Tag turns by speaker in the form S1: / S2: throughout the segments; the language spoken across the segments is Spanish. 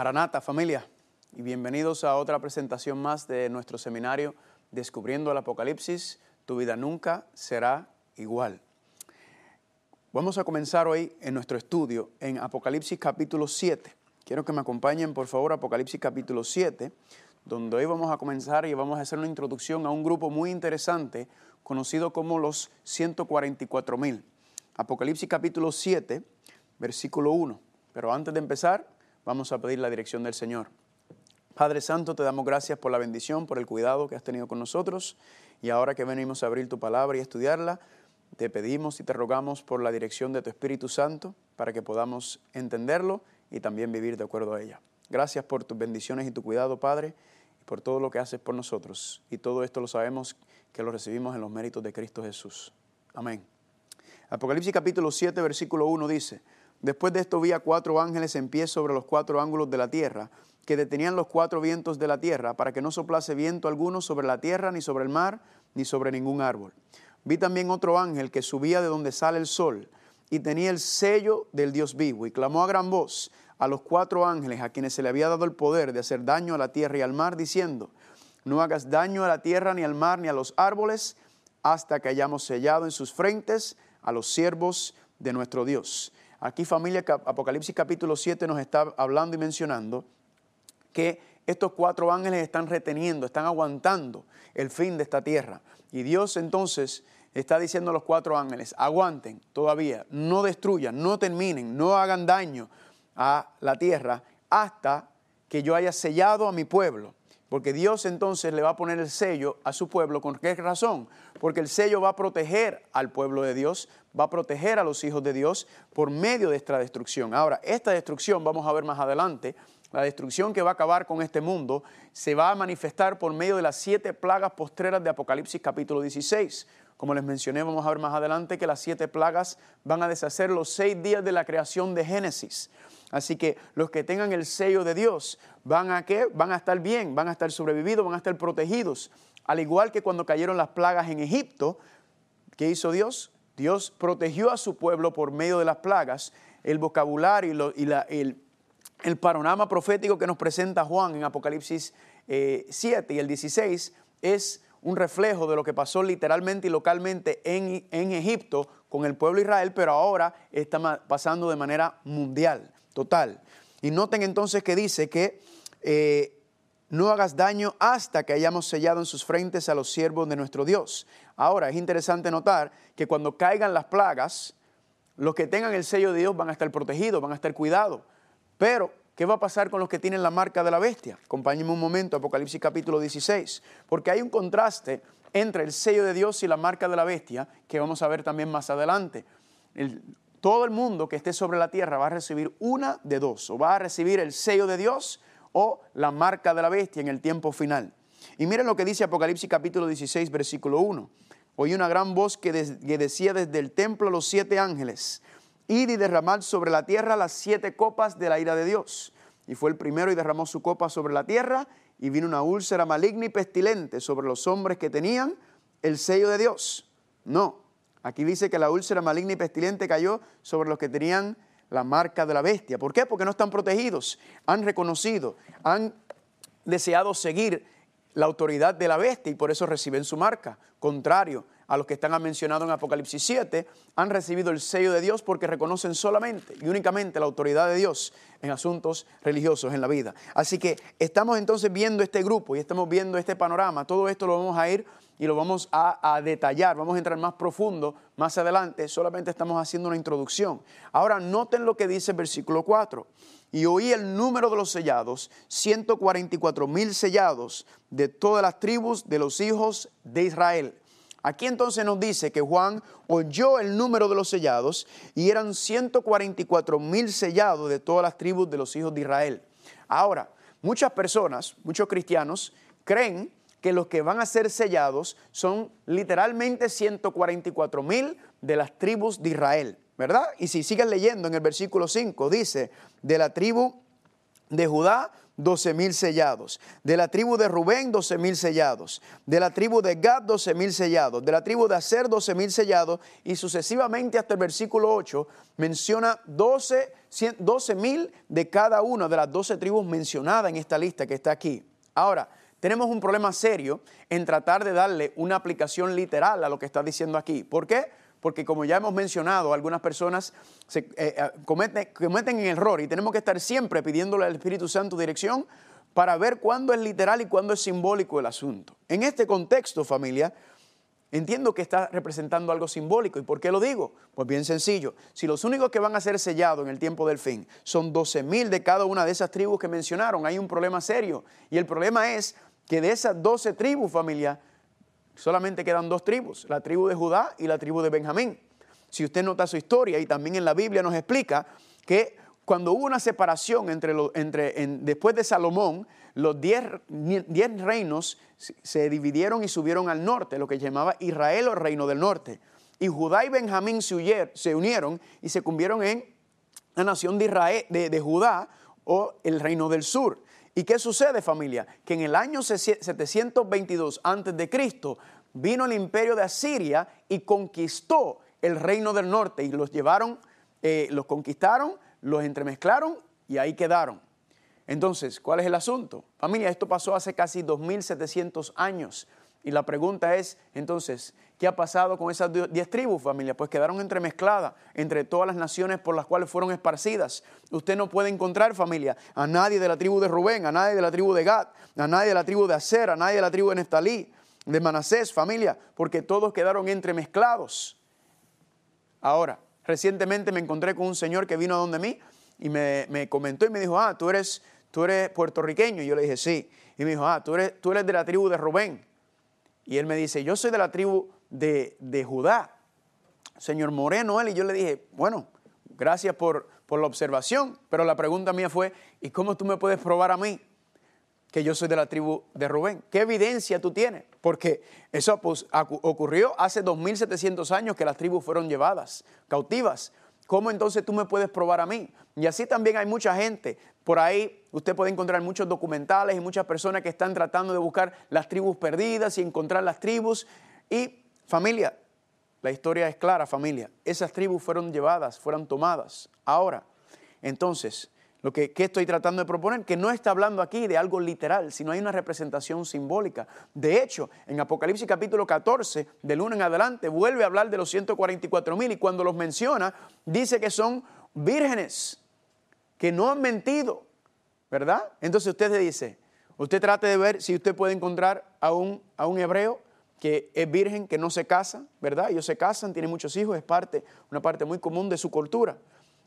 S1: Maranata familia y bienvenidos a otra presentación más de nuestro seminario Descubriendo el Apocalipsis, tu vida nunca será igual. Vamos a comenzar hoy en nuestro estudio en Apocalipsis capítulo 7. Quiero que me acompañen por favor Apocalipsis capítulo 7, donde hoy vamos a comenzar y vamos a hacer una introducción a un grupo muy interesante conocido como los 144 mil. Apocalipsis capítulo 7, versículo 1. Pero antes de empezar, Vamos a pedir la dirección del Señor. Padre Santo, te damos gracias por la bendición, por el cuidado que has tenido con nosotros. Y ahora que venimos a abrir tu palabra y estudiarla, te pedimos y te rogamos por la dirección de tu Espíritu Santo para que podamos entenderlo y también vivir de acuerdo a ella. Gracias por tus bendiciones y tu cuidado, Padre, y por todo lo que haces por nosotros. Y todo esto lo sabemos que lo recibimos en los méritos de Cristo Jesús. Amén. Apocalipsis capítulo 7, versículo 1 dice, Después de esto vi a cuatro ángeles en pie sobre los cuatro ángulos de la tierra, que detenían los cuatro vientos de la tierra, para que no soplase viento alguno sobre la tierra, ni sobre el mar, ni sobre ningún árbol. Vi también otro ángel que subía de donde sale el sol, y tenía el sello del Dios vivo, y clamó a gran voz a los cuatro ángeles a quienes se le había dado el poder de hacer daño a la tierra y al mar, diciendo, no hagas daño a la tierra, ni al mar, ni a los árboles, hasta que hayamos sellado en sus frentes a los siervos de nuestro Dios. Aquí familia, Apocalipsis capítulo 7 nos está hablando y mencionando que estos cuatro ángeles están reteniendo, están aguantando el fin de esta tierra. Y Dios entonces está diciendo a los cuatro ángeles, aguanten todavía, no destruyan, no terminen, no hagan daño a la tierra hasta que yo haya sellado a mi pueblo. Porque Dios entonces le va a poner el sello a su pueblo. ¿Con qué razón? Porque el sello va a proteger al pueblo de Dios, va a proteger a los hijos de Dios por medio de esta destrucción. Ahora, esta destrucción, vamos a ver más adelante, la destrucción que va a acabar con este mundo se va a manifestar por medio de las siete plagas postreras de Apocalipsis capítulo 16. Como les mencioné, vamos a ver más adelante que las siete plagas van a deshacer los seis días de la creación de Génesis. Así que los que tengan el sello de Dios van a qué? Van a estar bien, van a estar sobrevividos, van a estar protegidos. Al igual que cuando cayeron las plagas en Egipto, ¿qué hizo Dios? Dios protegió a su pueblo por medio de las plagas. El vocabulario y, el, panorama profético que nos presenta Juan en Apocalipsis 7 eh, y el 16 es un reflejo de lo que pasó literalmente y localmente en, Egipto con el pueblo de Israel, pero ahora está pasando de manera mundial total. Y noten entonces que dice que eh, no hagas daño hasta que hayamos sellado en sus frentes a los siervos de nuestro Dios. Ahora, es interesante notar que cuando caigan las plagas, los que tengan el sello de Dios van a estar protegidos, van a estar cuidados. Pero, ¿qué va a pasar con los que tienen la marca de la bestia? Acompáñenme un momento, Apocalipsis capítulo 16, porque hay un contraste entre el sello de Dios y la marca de la bestia que vamos a ver también más adelante. El, todo el mundo que esté sobre la tierra va a recibir una de dos, o va a recibir el sello de Dios o la marca de la bestia en el tiempo final. Y miren lo que dice Apocalipsis capítulo 16, versículo 1. Oí una gran voz que, decía desde el templo a los siete ángeles, id y derramad sobre la tierra las siete copas de la ira de Dios. Y fue el primero y derramó su copa sobre la tierra, y vino una úlcera maligna y pestilente sobre los hombres que tenían el sello de Dios. No, Aquí dice que la úlcera maligna y pestilente cayó sobre los que tenían la marca de la bestia. ¿Por qué? Porque no están protegidos, han reconocido, han deseado seguir la autoridad de la bestia y por eso reciben su marca. Contrario a los que están mencionados en Apocalipsis 7, han recibido el sello de Dios porque reconocen solamente y únicamente la autoridad de Dios en asuntos religiosos en la vida. Así que estamos entonces viendo este grupo y estamos viendo este panorama. Todo esto lo vamos a ir y lo vamos a, detallar, vamos a entrar más profundo más adelante, solamente estamos haciendo una introducción. Ahora noten lo que dice el versículo 4. Y oí el número de los sellados, 144 mil sellados de todas las tribus de los hijos de Israel. Aquí entonces nos dice que Juan oyó el número de los sellados y eran 144 mil sellados de todas las tribus de los hijos de Israel. Ahora, muchas personas, muchos cristianos, creen que los que van a ser sellados son literalmente 144 mil de las tribus de Israel, ¿verdad? Y si siguen leyendo en el versículo 5, dice, de la tribu de Judá, 12 mil sellados. De la tribu de Rubén, 12 mil sellados. De la tribu de Gad, 12 mil sellados. De la tribu de Aser, 12 mil sellados. Y sucesivamente hasta el versículo 8 menciona 12 mil de cada una de las 12 tribus mencionadas en esta lista que está aquí. Ahora, tenemos un problema serio en tratar de darle una aplicación literal a lo que está diciendo aquí. ¿Por qué? Porque como ya hemos mencionado, algunas personas se, eh, eh, cometen, cometen error y tenemos que estar siempre pidiéndole al Espíritu Santo dirección para ver cuándo es literal y cuándo es simbólico el asunto. En este contexto, familia, entiendo que está representando algo simbólico. ¿Y por qué lo digo? Pues bien sencillo. Si los únicos que van a ser sellados en el tiempo del fin son 12 mil de cada una de esas tribus que mencionaron, hay un problema serio. Y el problema es que de esas 12 tribus, familia, solamente quedan dos tribus, la tribu de Judá y la tribu de Benjamín. Si usted nota su historia y también en la Biblia nos explica que cuando hubo una separación entre, después de Salomón, los diez, reinos se dividieron y subieron al norte, lo que llamaba Israel o reino del norte. Y Judá y Benjamín se, se unieron y se convirtieron en la nación de, Israel, de Judá o el reino del sur. ¿Y qué sucede familia? Que en el año 722 a.C. vino el imperio de Asiria y conquistó el reino del norte y los llevaron, eh, los conquistaron, los entremezclaron y ahí quedaron. Entonces, ¿cuál es el asunto? Familia, esto pasó hace casi 2700 años. Y la pregunta es, entonces, ¿qué ha pasado con esas diez tribus, familia? Pues quedaron entremezcladas entre todas las naciones por las cuales fueron esparcidas. Usted no puede encontrar, familia, a nadie de la tribu de Rubén, a nadie de la tribu de Gad, a nadie de la tribu de Aser, a nadie de la tribu de Neftalí, de Manasés, familia, porque todos quedaron entremezclados. Ahora, recientemente me encontré con un señor que vino a donde mí y me, comentó y me dijo, ah, tú eres, tú eres puertorriqueño. Y yo le dije, sí. Y me dijo, ah, tú eres, tú eres de la tribu de Rubén. Y él me dice, yo soy de la tribu de, Judá. Señor Moreno, él, y yo le dije, bueno, gracias por, por la observación, pero la pregunta mía fue, ¿y cómo tú me puedes probar a mí que yo soy de la tribu de Rubén? ¿Qué evidencia tú tienes? Porque eso ocurrió hace 2700 años que las tribus fueron llevadas cautivas. ¿Cómo entonces tú me puedes probar a mí? Y así también hay mucha gente. Por ahí usted puede encontrar muchos documentales y muchas personas que están tratando de buscar las tribus perdidas y encontrar las tribus. Y familia, la historia es clara, familia. Esas tribus fueron llevadas, fueron tomadas. Ahora, entonces, lo que, estoy tratando de proponer, que no está hablando aquí de algo literal, sino hay una representación simbólica. De hecho, en Apocalipsis capítulo 14, del 1 en adelante, vuelve a hablar de los 144 mil y cuando los menciona, dice que son vírgenes, que no han mentido, ¿verdad? Entonces usted le dice, usted trate de ver si usted puede encontrar a un, a un hebreo que es virgen, que no se casa, ¿verdad? Ellos se casan, tienen muchos hijos, es parte, una parte muy común de su cultura,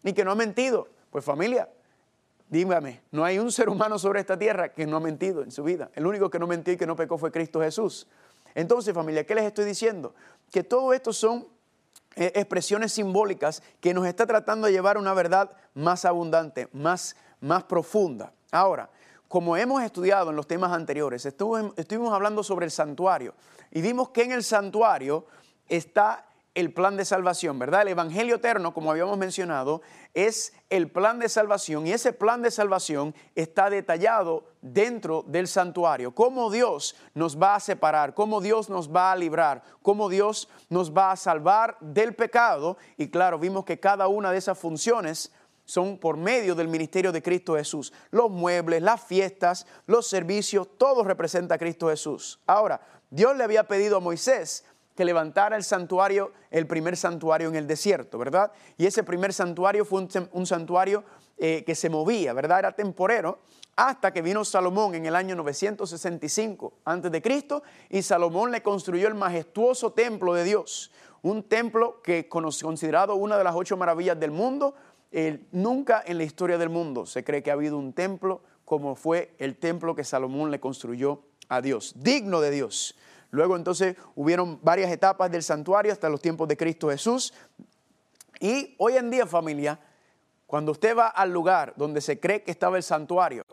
S1: y que no ha mentido. Pues familia, Dígame, no hay un ser humano sobre esta tierra que no ha mentido en su vida. El único que no mentió y que no pecó fue Cristo Jesús. Entonces, familia, ¿qué les estoy diciendo? Que todo esto son eh, expresiones simbólicas que nos está tratando de llevar a una verdad más abundante, más, más profunda. Ahora, como hemos estudiado en los temas anteriores, estuvimos hablando sobre el santuario y vimos que en el santuario está el plan de salvación, ¿verdad? El Evangelio eterno, como habíamos mencionado, es el plan de salvación y ese plan de salvación está detallado dentro del santuario. Cómo Dios nos va a separar, cómo Dios nos va a librar, cómo Dios nos va a salvar del pecado. Y claro, vimos que cada una de esas funciones son por medio del ministerio de Cristo Jesús. Los muebles, las fiestas, los servicios, todo representa a Cristo Jesús. Ahora, Dios le había pedido a Moisés que levantara el santuario, el primer santuario en el desierto, ¿verdad? Y ese primer santuario fue un, santuario eh, que se movía, ¿verdad? Era temporero, hasta que vino Salomón en el año 965 a.C. y Salomón le construyó el majestuoso templo de Dios, un templo que considerado una de las ocho maravillas del mundo, nunca en la historia del mundo se cree que ha habido un templo como fue el templo que Salomón le construyó a Dios, digno de Dios. Luego entonces hubieron varias etapas del santuario hasta los tiempos de Cristo Jesús. Y hoy en día familia, cuando usted va al lugar donde se cree que estaba el santuario,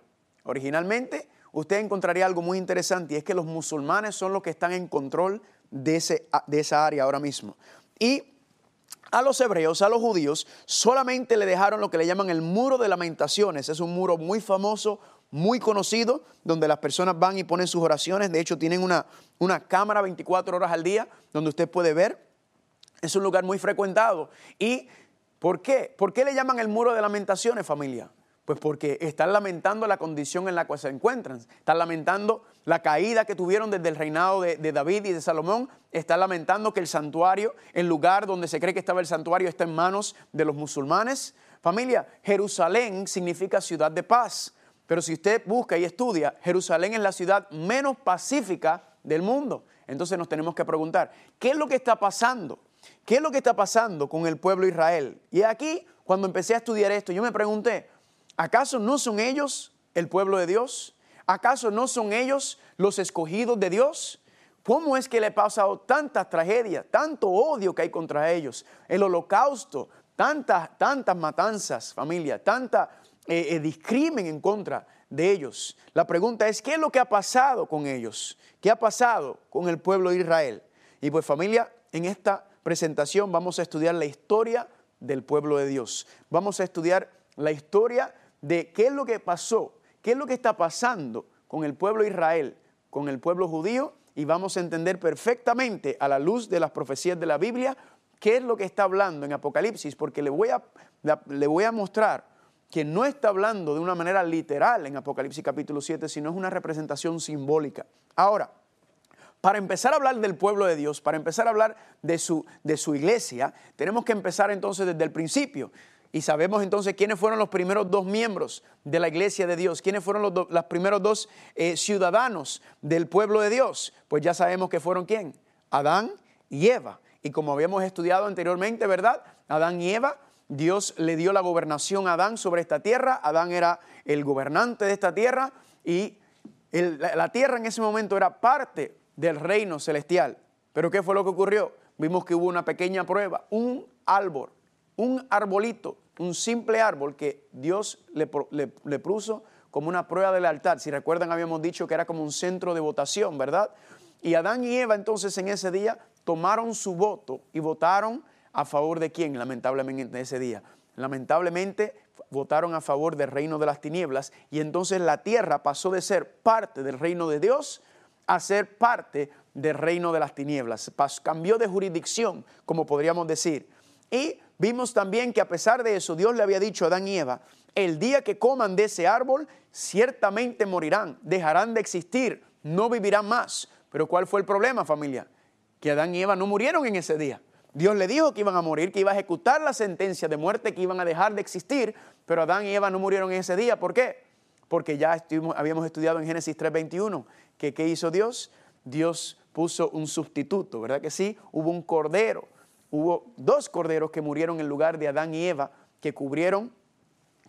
S1: originalmente usted encontraría algo muy interesante y es que los musulmanes son los que están en control de, ese, de esa área ahora mismo. Y a los hebreos, a los judíos, solamente le dejaron lo que le llaman el muro de lamentaciones. Es un muro muy famoso, muy conocido, donde las personas van y ponen sus oraciones. De hecho, tienen una, una cámara 24 horas al día donde usted puede ver. Es un lugar muy frecuentado. ¿Y por qué? ¿Por qué le llaman el muro de lamentaciones, familia? Pues porque están lamentando la condición en la cual se encuentran. Están lamentando la caída que tuvieron desde el reinado de, David y de Salomón. Están lamentando que el santuario, el lugar donde se cree que estaba el santuario, está en manos de los musulmanes. Familia, Jerusalén significa ciudad de paz. Pero si usted busca y estudia, Jerusalén es la ciudad menos pacífica del mundo. Entonces nos tenemos que preguntar, ¿qué es lo que está pasando? ¿Qué es lo que está pasando con el pueblo de Israel? Y aquí, cuando empecé a estudiar esto, yo me pregunté, ¿acaso no son ellos el pueblo de Dios? ¿Acaso no son ellos los escogidos de Dios? ¿Cómo es que le ha pasado tantas tragedias, tanto odio que hay contra ellos? El holocausto, tantas, tantas matanzas, familia, tanta eh, eh, discrimen en contra de ellos. La pregunta es, ¿qué es lo que ha pasado con ellos? ¿Qué ha pasado con el pueblo de Israel? Y pues familia, en esta presentación vamos a estudiar la historia del pueblo de Dios. Vamos a estudiar la historia de qué es lo que pasó, qué es lo que está pasando con el pueblo de Israel, con el pueblo judío, y vamos a entender perfectamente a la luz de las profecías de la Biblia qué es lo que está hablando en Apocalipsis, porque le voy a, le voy a mostrar que no está hablando de una manera literal en Apocalipsis capítulo 7, sino es una representación simbólica. Ahora, para empezar a hablar del pueblo de Dios, para empezar a hablar de su, de su iglesia, tenemos que empezar entonces desde el principio. Y sabemos entonces quiénes fueron los primeros dos miembros de la iglesia de Dios, quiénes fueron los, primeros dos eh, ciudadanos del pueblo de Dios. Pues ya sabemos que fueron quién, Adán y Eva. Y como habíamos estudiado anteriormente, ¿verdad? Adán y Eva, Dios le dio la gobernación a Adán sobre esta tierra. Adán era el gobernante de esta tierra y la tierra en ese momento era parte del reino celestial. Pero ¿qué fue lo que ocurrió? Vimos que hubo una pequeña prueba, un árbol, un arbolito, un simple árbol que Dios le, puso como una prueba del altar. Si recuerdan, habíamos dicho que era como un centro de votación, ¿verdad? Y Adán y Eva entonces en ese día tomaron su voto y votaron a favor de quién, lamentablemente, en ese día. Lamentablemente votaron a favor del reino de las tinieblas y entonces la tierra pasó de ser parte del reino de Dios a ser parte del reino de las tinieblas. cambió de jurisdicción, como podríamos decir. Y vimos también que a pesar de eso, Dios le había dicho a Adán y Eva, el día que coman de ese árbol, ciertamente morirán, dejarán de existir, no vivirán más. Pero ¿cuál fue el problema, familia? Que Adán y Eva no murieron en ese día. Dios le dijo que iban a morir, que iba a ejecutar la sentencia de muerte, que iban a dejar de existir, pero Adán y Eva no murieron en ese día. ¿Por qué? Porque ya habíamos estudiado en Génesis 3:21 que ¿qué hizo Dios? Dios puso un sustituto, ¿verdad que sí? Hubo un cordero, hubo dos corderos que murieron en lugar de Adán y Eva, que cubrieron,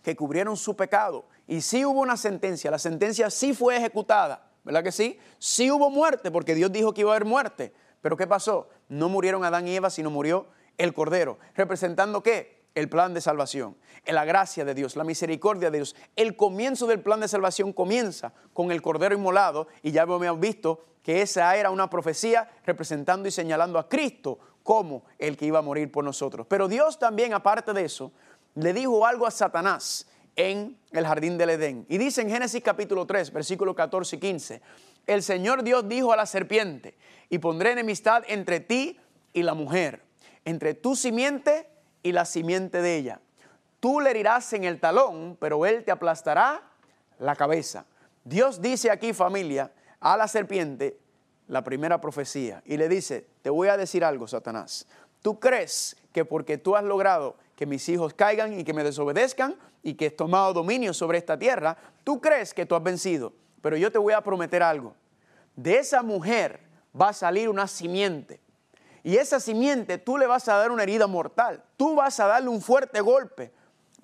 S1: que cubrieron su pecado. Y sí hubo una sentencia, la sentencia sí fue ejecutada, ¿verdad que sí? Sí hubo muerte, porque Dios dijo que iba a haber muerte. Pero ¿qué pasó? No murieron Adán y Eva, sino murió el cordero. ¿Representando qué? el plan de salvación, la gracia de Dios, la misericordia de Dios. El comienzo del plan de salvación comienza con el Cordero Inmolado y ya hemos visto que esa era una profecía representando y señalando a Cristo como el que iba a morir por nosotros. Pero Dios también, aparte de eso, le dijo algo a Satanás en el jardín del Edén. Y dice en Génesis capítulo 3, versículos 14 y 15, el Señor Dios dijo a la serpiente, y pondré enemistad entre ti y la mujer, entre tu simiente y la simiente de ella. Tú le herirás en el talón, pero él te aplastará la cabeza. Dios dice aquí, familia, a la serpiente la primera profecía y le dice, te voy a decir algo, Satanás. Tú crees que porque tú has logrado que mis hijos caigan y que me desobedezcan y que he tomado dominio sobre esta tierra, tú crees que tú has vencido. Pero yo te voy a prometer algo. De esa mujer va a salir una simiente y esa simiente tú le vas a dar una herida mortal, tú vas a darle un fuerte golpe,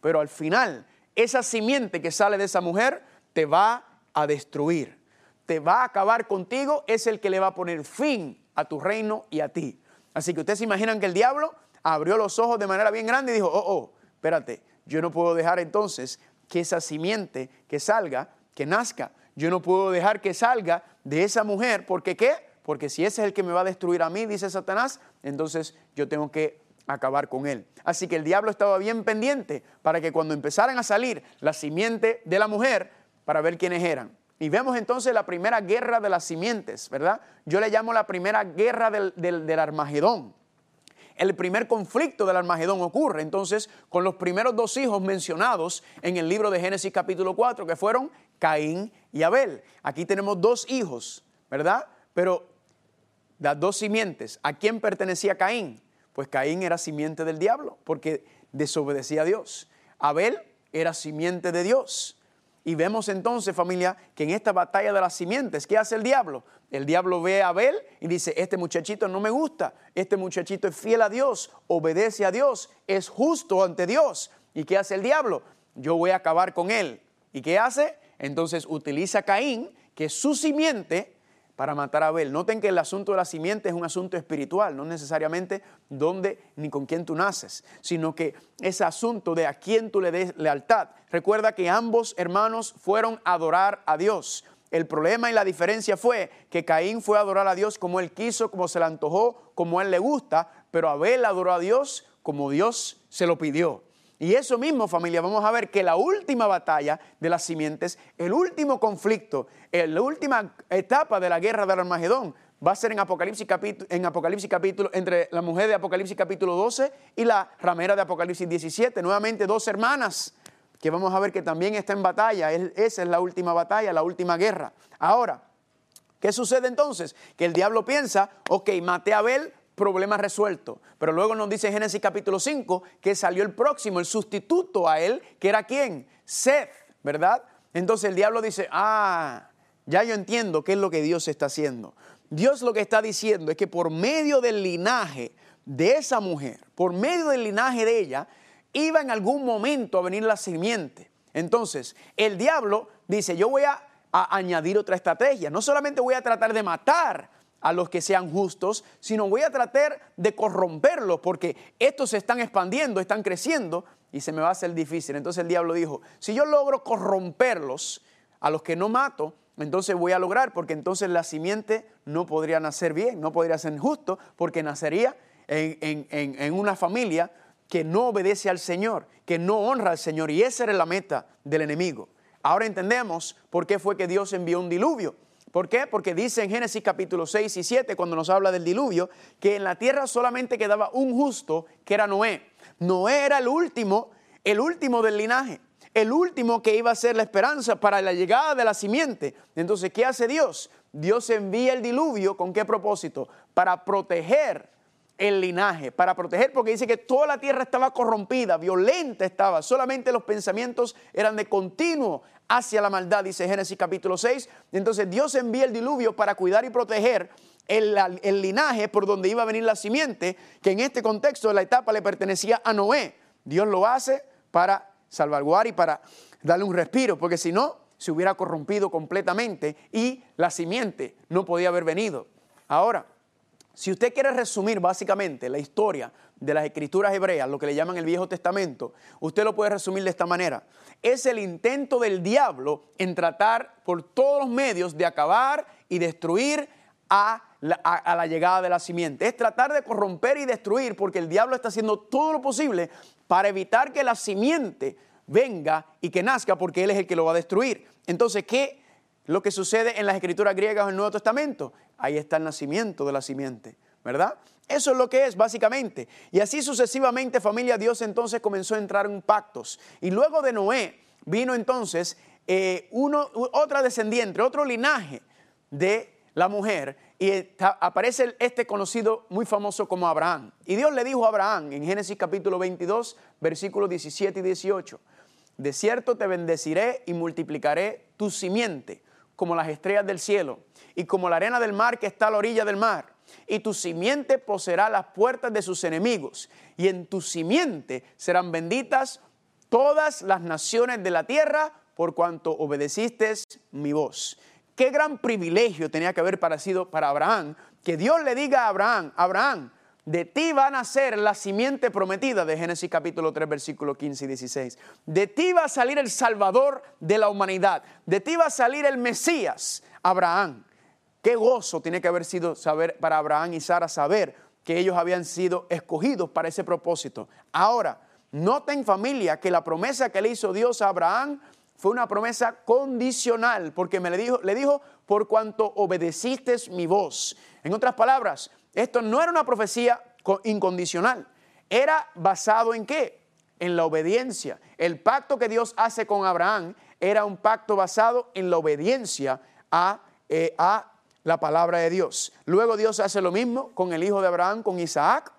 S1: pero al final esa simiente que sale de esa mujer te va a destruir, te va a acabar contigo, es el que le va a poner fin a tu reino y a ti. Así que ustedes se imaginan que el diablo abrió los ojos de manera bien grande y dijo, oh, oh, espérate, yo no puedo dejar entonces que esa simiente que salga, que nazca, yo no puedo dejar que salga de esa mujer, porque ¿qué? porque si ese es el que me va a destruir a mí, dice Satanás, entonces yo tengo que acabar con él. Así que el diablo estaba bien pendiente para que cuando empezaran a salir la simiente de la mujer, para ver quiénes eran. Y vemos entonces la primera guerra de las simientes, ¿verdad? Yo le llamo la primera guerra del, del, Armagedón. El primer conflicto del Armagedón ocurre entonces con los primeros dos hijos mencionados en el libro de Génesis capítulo 4, que fueron Caín y Abel. Aquí tenemos dos hijos, ¿verdad? Pero las dos simientes, ¿a quién pertenecía Caín? Pues Caín era simiente del diablo, porque desobedecía a Dios. Abel era simiente de Dios. Y vemos entonces, familia, que en esta batalla de las simientes, ¿qué hace el diablo? El diablo ve a Abel y dice, este muchachito no me gusta, este muchachito es fiel a Dios, obedece a Dios, es justo ante Dios. ¿Y qué hace el diablo? Yo voy a acabar con él. ¿Y qué hace? Entonces utiliza a Caín, que es su simiente, para matar a Abel. Noten que el asunto de la simiente es un asunto espiritual, no necesariamente dónde ni con quién tú naces, sino que ese asunto de a quién tú le des lealtad. Recuerda que ambos hermanos fueron a adorar a Dios. El problema y la diferencia fue que Caín fue a adorar a Dios como él quiso, como se le antojó, como a él le gusta, pero Abel adoró a Dios como Dios se lo pidió. Y eso mismo, familia, vamos a ver que la última batalla de las simientes, el último conflicto, la última etapa de la guerra del Armagedón, va a ser en Apocalipsis capítulo, en Apocalipsis capítulo, entre la mujer de Apocalipsis capítulo 12 y la ramera de Apocalipsis 17. Nuevamente dos hermanas que vamos a ver que también está en batalla. Esa es la última batalla, la última guerra. Ahora, ¿qué sucede entonces? Que el diablo piensa, ok, maté a Abel, problema resuelto. Pero luego nos dice Génesis capítulo 5 que salió el próximo, el sustituto a él, que era quién? Seth, ¿verdad? Entonces el diablo dice, ah, ya yo entiendo qué es lo que Dios está haciendo. Dios lo que está diciendo es que por medio del linaje de esa mujer, por medio del linaje de ella, iba en algún momento a venir la simiente. Entonces, el diablo dice, yo voy a añadir otra estrategia. No solamente voy a tratar de matar a los que sean justos, sino voy a tratar de corromperlos porque estos se están expandiendo, están creciendo y se me va a hacer difícil. Entonces el diablo dijo, si yo logro corromperlos a los que no mato, entonces voy a lograr porque entonces la simiente no podría nacer bien, no podría ser justo porque nacería en, en una familia que no obedece al Señor, que no honra al Señor y esa era la meta del enemigo. Ahora entendemos por qué fue que Dios envió un diluvio ¿Por qué? Porque dice en Génesis capítulo 6 y 7, cuando nos habla del diluvio, que en la tierra solamente quedaba un justo, que era Noé. Noé era el último, el último del linaje, el último que iba a ser la esperanza para la llegada de la simiente. Entonces, ¿qué hace Dios? Dios envía el diluvio, ¿con qué propósito? Para proteger el linaje, para proteger, porque dice que toda la tierra estaba corrompida, violenta estaba, solamente los pensamientos eran de continuo hacia la maldad, dice Génesis capítulo 6. Entonces Dios envía el diluvio para cuidar y proteger el, el, linaje por donde iba a venir la simiente, que en este contexto de la etapa le pertenecía a Noé. Dios lo hace para salvaguardar y para darle un respiro, porque si no, se hubiera corrompido completamente y la simiente no podía haber venido. Ahora, si usted quiere resumir básicamente la historia de las escrituras hebreas, lo que le llaman el Viejo Testamento, usted lo puede resumir de esta manera. Es el intento del diablo en tratar por todos los medios de acabar y destruir a la, llegada de la simiente. Es tratar de corromper y destruir porque el diablo está haciendo todo lo posible para evitar que la simiente venga y que nazca porque él es el que lo va a destruir. Entonces, ¿qué lo que sucede en las escrituras griegas o en el Nuevo Testamento? ahí está el nacimiento de la simiente, ¿verdad? Eso es lo que es básicamente. Y así sucesivamente familia, Dios entonces comenzó a entrar en pactos. Y luego de Noé vino entonces eh, uno, otra descendiente, otro linaje de la mujer. Y aparece este conocido muy famoso como Abraham. Y Dios le dijo a Abraham en Génesis capítulo 22, versículos 17 y 18. De cierto te bendeciré y multiplicaré tu simiente como las estrellas del cielo y como la arena del mar que está a la orilla del mar. Y tu simiente poseerá las puertas de sus enemigos. Y en tu simiente serán benditas todas las naciones de la tierra por cuanto obedeciste mi voz. Qué gran privilegio tenía que haber parecido para Abraham que Dios le diga a Abraham, Abraham, de ti van a ser la simiente prometida de Génesis capítulo 3, versículo 15 y 16. De ti va a salir el Salvador de la humanidad. De ti va a salir el Mesías, Abraham. Qué gozo tiene que haber sido saber para Abraham y Sara saber que ellos habían sido escogidos para ese propósito. Ahora, noten familia que la promesa que le hizo Dios a Abraham fue una promesa condicional, porque me le dijo, le dijo, por cuanto obedeciste mi voz. En otras palabras, esto no era una profecía incondicional, era basado en qué? En la obediencia. El pacto que Dios hace con Abraham era un pacto basado en la obediencia a, eh, a la palabra de Dios. Luego Dios hace lo mismo con el hijo de Abraham, con Isaac,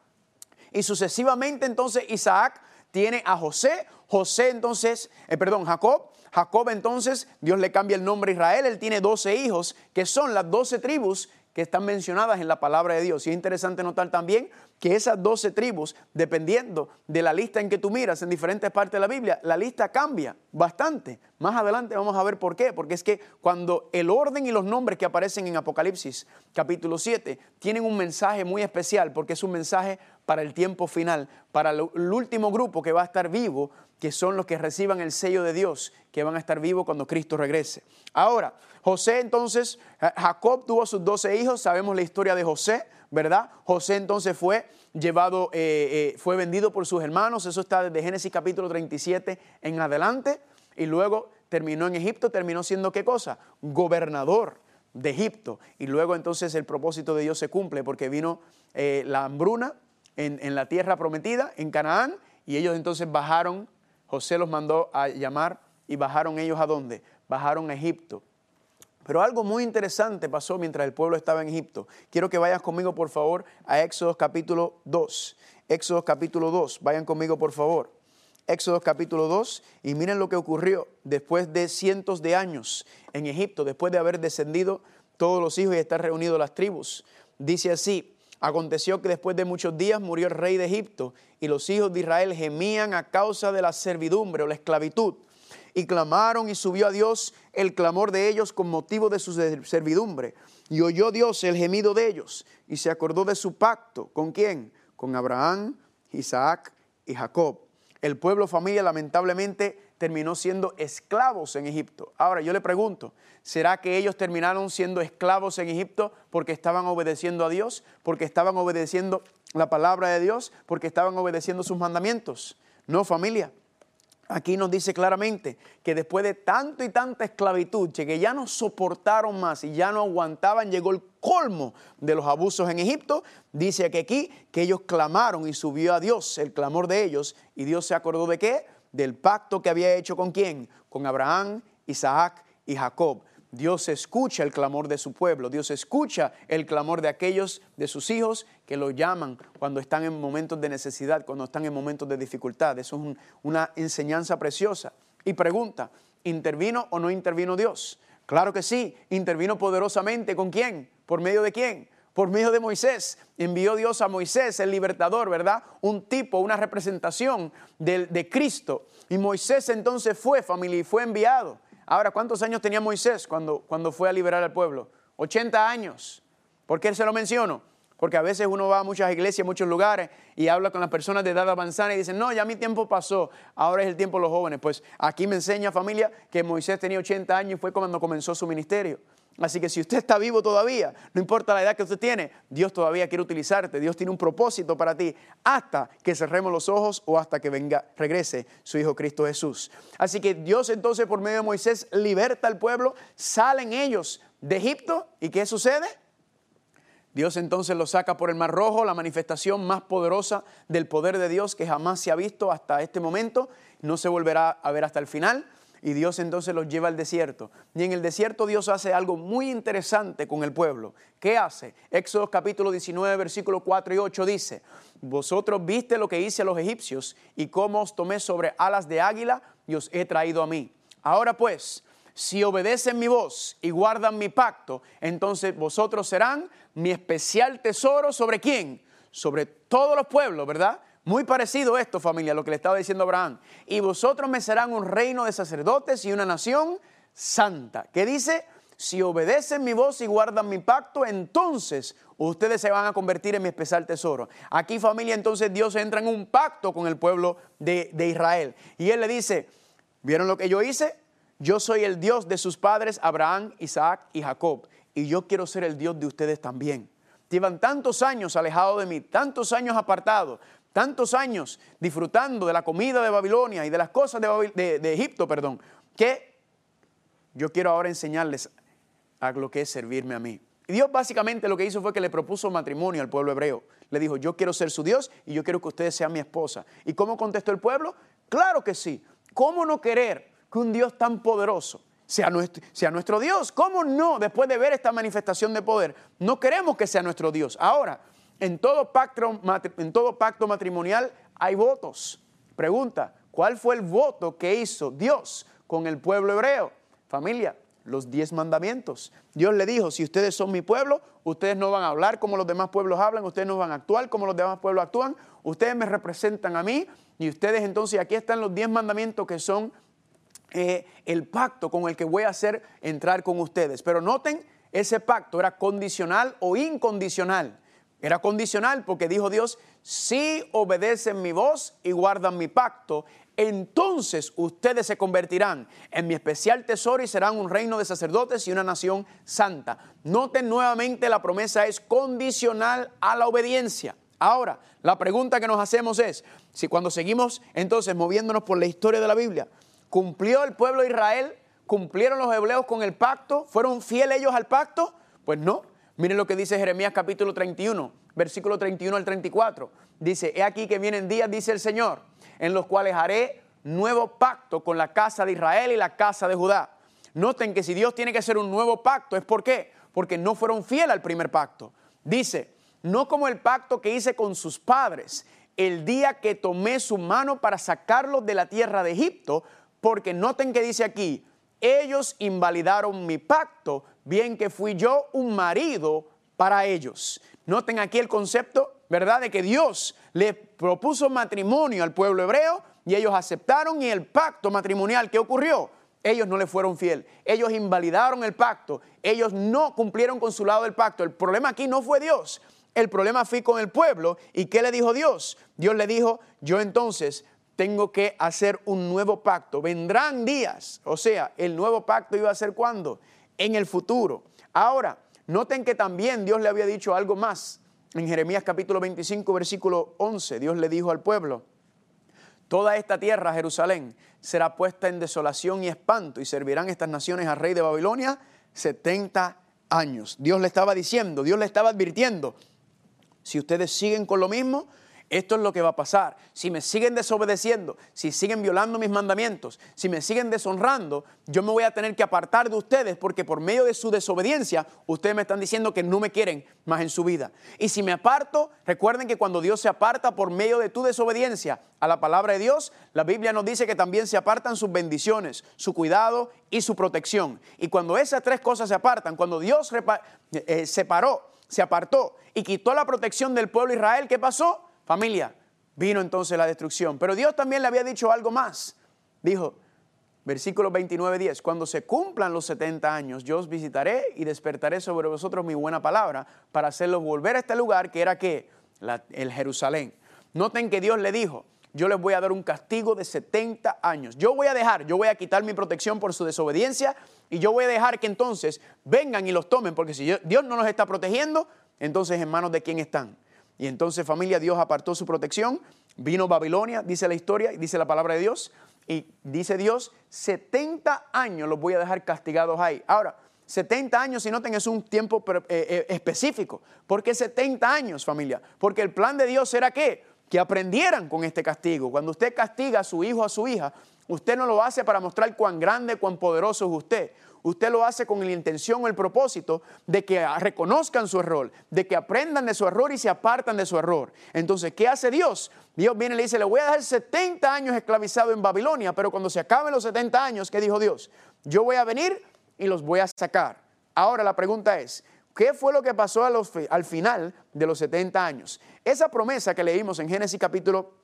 S1: y sucesivamente entonces Isaac tiene a José, José entonces, eh, perdón, Jacob, Jacob entonces, Dios le cambia el nombre a Israel, él tiene 12 hijos, que son las 12 tribus que están mencionadas en la palabra de Dios. Y es interesante notar también que esas 12 tribus, dependiendo de la lista en que tú miras en diferentes partes de la Biblia, la lista cambia bastante. Más adelante vamos a ver por qué. Porque es que cuando el orden y los nombres que aparecen en Apocalipsis capítulo 7 tienen un mensaje muy especial, porque es un mensaje para el tiempo final, para el último grupo que va a estar vivo, que son los que reciban el sello de Dios, que van a estar vivos cuando Cristo regrese. Ahora, José entonces, Jacob tuvo sus doce hijos, sabemos la historia de José, ¿verdad? José entonces fue llevado, eh, eh, fue vendido por sus hermanos, eso está desde Génesis capítulo 37 en adelante, y luego terminó en Egipto, terminó siendo qué cosa? Gobernador de Egipto. Y luego entonces el propósito de Dios se cumple porque vino eh, la hambruna en, en la tierra prometida, en Canaán, y ellos entonces bajaron José los mandó a llamar y bajaron ellos a dónde? Bajaron a Egipto. Pero algo muy interesante pasó mientras el pueblo estaba en Egipto. Quiero que vayas conmigo, por favor, a Éxodo capítulo 2. Éxodo capítulo 2. Vayan conmigo, por favor. Éxodo capítulo 2 y miren lo que ocurrió después de cientos de años en Egipto, después de haber descendido todos los hijos y estar reunidos las tribus. Dice así, Aconteció que después de muchos días murió el rey de Egipto y los hijos de Israel gemían a causa de la servidumbre o la esclavitud y clamaron y subió a Dios el clamor de ellos con motivo de su servidumbre. Y oyó Dios el gemido de ellos y se acordó de su pacto. ¿Con quién? Con Abraham, Isaac y Jacob. El pueblo familia lamentablemente terminó siendo esclavos en Egipto. Ahora yo le pregunto, ¿será que ellos terminaron siendo esclavos en Egipto porque estaban obedeciendo a Dios, porque estaban obedeciendo la palabra de Dios, porque estaban obedeciendo sus mandamientos? No, familia. Aquí nos dice claramente que después de tanto y tanta esclavitud, que ya no soportaron más y ya no aguantaban, llegó el colmo de los abusos en Egipto. Dice que aquí que ellos clamaron y subió a Dios el clamor de ellos y Dios se acordó de qué? del pacto que había hecho con quién? Con Abraham, Isaac y Jacob. Dios escucha el clamor de su pueblo, Dios escucha el clamor de aquellos de sus hijos que lo llaman cuando están en momentos de necesidad, cuando están en momentos de dificultad. Eso es una enseñanza preciosa. Y pregunta, ¿intervino o no intervino Dios? Claro que sí, intervino poderosamente. ¿Con quién? ¿Por medio de quién? por medio de Moisés. Envió Dios a Moisés, el libertador, ¿verdad? Un tipo, una representación de, Cristo. Y Moisés entonces fue, familia, y fue enviado. Ahora, ¿cuántos años tenía Moisés cuando, cuando fue a liberar al pueblo? 80 años. ¿Por qué se lo menciono? Porque a veces uno va a muchas iglesias, muchos lugares y habla con las personas de edad avanzada y dicen, no, ya mi tiempo pasó, ahora es el tiempo de los jóvenes. Pues aquí me enseña familia que Moisés tenía 80 años y fue cuando comenzó su ministerio. Así que si usted está vivo todavía, no importa la edad que usted tiene, Dios todavía quiere utilizarte, Dios tiene un propósito para ti hasta que cerremos los ojos o hasta que venga, regrese su Hijo Cristo Jesús. Así que Dios entonces por medio de Moisés liberta al pueblo, salen ellos de Egipto y ¿qué sucede? Dios entonces los saca por el Mar Rojo, la manifestación más poderosa del poder de Dios que jamás se ha visto hasta este momento, no se volverá a ver hasta el final. Y Dios entonces los lleva al desierto. Y en el desierto Dios hace algo muy interesante con el pueblo. ¿Qué hace? Éxodo capítulo 19, versículo 4 y 8 dice, Vosotros viste lo que hice a los egipcios y cómo os tomé sobre alas de águila y os he traído a mí. Ahora pues, si obedecen mi voz y guardan mi pacto, entonces vosotros serán mi especial tesoro sobre quién? Sobre todos los pueblos, ¿verdad? Muy parecido esto, familia, a lo que le estaba diciendo Abraham. Y vosotros me serán un reino de sacerdotes y una nación santa. ¿Qué dice? Si obedecen mi voz y guardan mi pacto, entonces ustedes se van a convertir en mi especial tesoro. Aquí, familia, entonces Dios entra en un pacto con el pueblo de, de Israel. Y Él le dice, ¿vieron lo que yo hice? Yo soy el Dios de sus padres, Abraham, Isaac y Jacob. Y yo quiero ser el Dios de ustedes también. Llevan tantos años alejados de mí, tantos años apartados, tantos años disfrutando de la comida de Babilonia y de las cosas de, Egipto, perdón, que yo quiero ahora enseñarles a lo que es servirme a mí. Y Dios básicamente lo que hizo fue que le propuso matrimonio al pueblo hebreo. Le dijo, yo quiero ser su Dios y yo quiero que ustedes sean mi esposa. ¿Y cómo contestó el pueblo? Claro que sí. ¿Cómo no querer que un Dios tan poderoso sea nuestro, sea nuestro Dios? ¿Cómo no, después de ver esta manifestación de poder, no queremos que sea nuestro Dios? Ahora, en todo pacto, en todo pacto matrimonial hay votos. Pregunta, ¿cuál fue el voto que hizo Dios con el pueblo hebreo? Familia, los diez mandamientos. Dios le dijo, si ustedes son mi pueblo, ustedes no van a hablar como los demás pueblos hablan, ustedes no van a actuar como los demás pueblos actúan, ustedes me representan a mí y ustedes entonces aquí están los diez mandamientos que son eh, el pacto con el que voy a hacer entrar con ustedes. Pero noten, ese pacto era condicional o incondicional. Era condicional porque dijo Dios, si obedecen mi voz y guardan mi pacto, entonces ustedes se convertirán en mi especial tesoro y serán un reino de sacerdotes y una nación santa. Noten nuevamente, la promesa es condicional a la obediencia. Ahora, la pregunta que nos hacemos es, si cuando seguimos entonces moviéndonos por la historia de la Biblia, ¿cumplió el pueblo de Israel? ¿Cumplieron los hebreos con el pacto? ¿Fueron fieles ellos al pacto? Pues no. Miren lo que dice Jeremías capítulo 31, versículo 31 al 34. Dice, he aquí que vienen días, dice el Señor en los cuales haré nuevo pacto con la casa de Israel y la casa de Judá. Noten que si Dios tiene que hacer un nuevo pacto, ¿es por qué? Porque no fueron fieles al primer pacto. Dice, no como el pacto que hice con sus padres el día que tomé su mano para sacarlos de la tierra de Egipto, porque noten que dice aquí, ellos invalidaron mi pacto, bien que fui yo un marido para ellos. Noten aquí el concepto, ¿verdad? De que Dios le propuso matrimonio al pueblo hebreo y ellos aceptaron y el pacto matrimonial, ¿qué ocurrió? Ellos no le fueron fiel, ellos invalidaron el pacto, ellos no cumplieron con su lado del pacto. El problema aquí no fue Dios, el problema fue con el pueblo. ¿Y qué le dijo Dios? Dios le dijo, yo entonces tengo que hacer un nuevo pacto. Vendrán días, o sea, el nuevo pacto iba a ser cuándo? En el futuro. Ahora, Noten que también Dios le había dicho algo más. En Jeremías capítulo 25, versículo 11, Dios le dijo al pueblo, Toda esta tierra, Jerusalén, será puesta en desolación y espanto y servirán estas naciones al rey de Babilonia 70 años. Dios le estaba diciendo, Dios le estaba advirtiendo, si ustedes siguen con lo mismo, esto es lo que va a pasar. Si me siguen desobedeciendo, si siguen violando mis mandamientos, si me siguen deshonrando, yo me voy a tener que apartar de ustedes porque por medio de su desobediencia ustedes me están diciendo que no me quieren más en su vida. Y si me aparto, recuerden que cuando Dios se aparta por medio de tu desobediencia a la palabra de Dios, la Biblia nos dice que también se apartan sus bendiciones, su cuidado y su protección. Y cuando esas tres cosas se apartan, cuando Dios eh, eh, separó, se apartó y quitó la protección del pueblo de Israel, ¿qué pasó? Familia, vino entonces la destrucción. Pero Dios también le había dicho algo más. Dijo, versículo 29, 10, cuando se cumplan los 70 años, yo os visitaré y despertaré sobre vosotros mi buena palabra para hacerlos volver a este lugar que era que el Jerusalén. Noten que Dios le dijo, yo les voy a dar un castigo de 70 años. Yo voy a dejar, yo voy a quitar mi protección por su desobediencia y yo voy a dejar que entonces vengan y los tomen, porque si Dios no los está protegiendo, entonces en manos de quién están. Y entonces familia, Dios apartó su protección, vino Babilonia, dice la historia, dice la palabra de Dios, y dice Dios, 70 años los voy a dejar castigados ahí. Ahora, 70 años, si noten, es un tiempo eh, eh, específico. ¿Por qué 70 años, familia? Porque el plan de Dios era que, que aprendieran con este castigo. Cuando usted castiga a su hijo o a su hija, usted no lo hace para mostrar cuán grande, cuán poderoso es usted usted lo hace con la intención o el propósito de que reconozcan su error, de que aprendan de su error y se apartan de su error. Entonces, ¿qué hace Dios? Dios viene y le dice, le voy a dar 70 años esclavizado en Babilonia, pero cuando se acaben los 70 años, ¿qué dijo Dios? Yo voy a venir y los voy a sacar. Ahora la pregunta es, ¿qué fue lo que pasó al final de los 70 años? Esa promesa que leímos en Génesis capítulo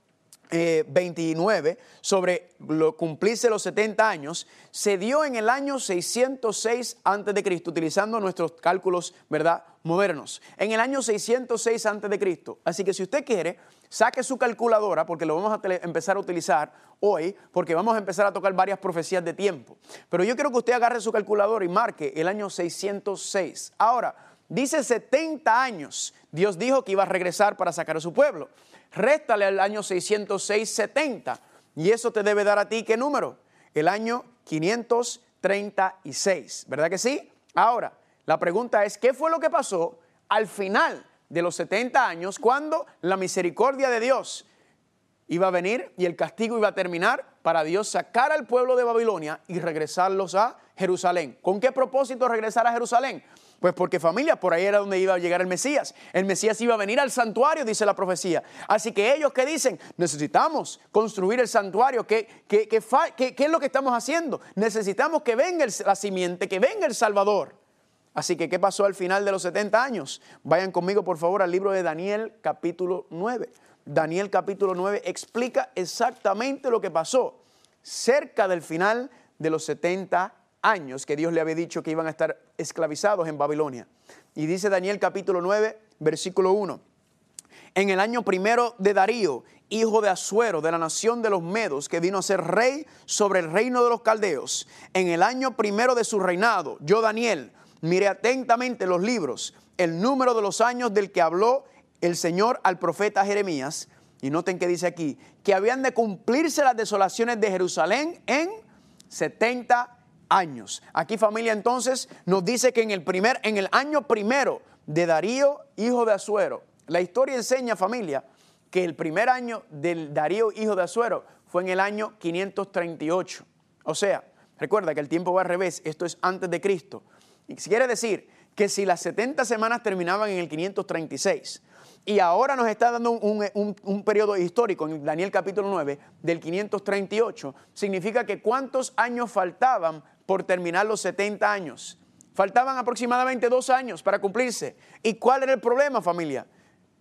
S1: 29 eh, sobre lo, cumplirse los 70 años, se dio en el año 606 a.C., utilizando nuestros cálculos, ¿verdad?, modernos. En el año 606 a.C. Así que si usted quiere, saque su calculadora, porque lo vamos a empezar a utilizar hoy, porque vamos a empezar a tocar varias profecías de tiempo. Pero yo quiero que usted agarre su calculadora y marque el año 606. Ahora, dice 70 años. Dios dijo que iba a regresar para sacar a su pueblo réstale al año 606, 70. Y eso te debe dar a ti, ¿qué número? El año 500 36, ¿verdad que sí? Ahora, la pregunta es, ¿qué fue lo que pasó al final de los 70 años cuando la misericordia de Dios iba a venir y el castigo iba a terminar para Dios sacar al pueblo de Babilonia y regresarlos a Jerusalén? ¿Con qué propósito regresar a Jerusalén? Pues porque familia, por ahí era donde iba a llegar el Mesías. El Mesías iba a venir al santuario, dice la profecía. Así que ellos que dicen, necesitamos construir el santuario, ¿qué, qué, qué, es lo que estamos haciendo? Necesitamos que venga la simiente, que venga el Salvador. Así que, ¿qué pasó al final de los 70 años? Vayan conmigo, por favor, al libro de Daniel capítulo 9. Daniel capítulo 9 explica exactamente lo que pasó cerca del final de los 70 años que Dios le había dicho que iban a estar esclavizados en Babilonia. Y dice Daniel capítulo 9, versículo 1. En el año primero de Darío, hijo de Asuero, de la nación de los Medos, que vino a ser rey sobre el reino de los caldeos, en el año primero de su reinado, yo Daniel, miré atentamente los libros, el número de los años del que habló el Señor al profeta Jeremías, y noten que dice aquí, que habían de cumplirse las desolaciones de Jerusalén en 70 años. Aquí familia entonces nos dice que en el, primer, en el año primero de Darío, hijo de Azuero, la historia enseña familia que el primer año del Darío, hijo de Azuero, fue en el año 538. O sea, recuerda que el tiempo va al revés, esto es antes de Cristo. Y quiere decir que si las 70 semanas terminaban en el 536, y ahora nos está dando un, periodo histórico en Daniel capítulo 9 del 538. Significa que cuántos años faltaban por terminar los 70 años. Faltaban aproximadamente dos años para cumplirse. ¿Y cuál era el problema, familia?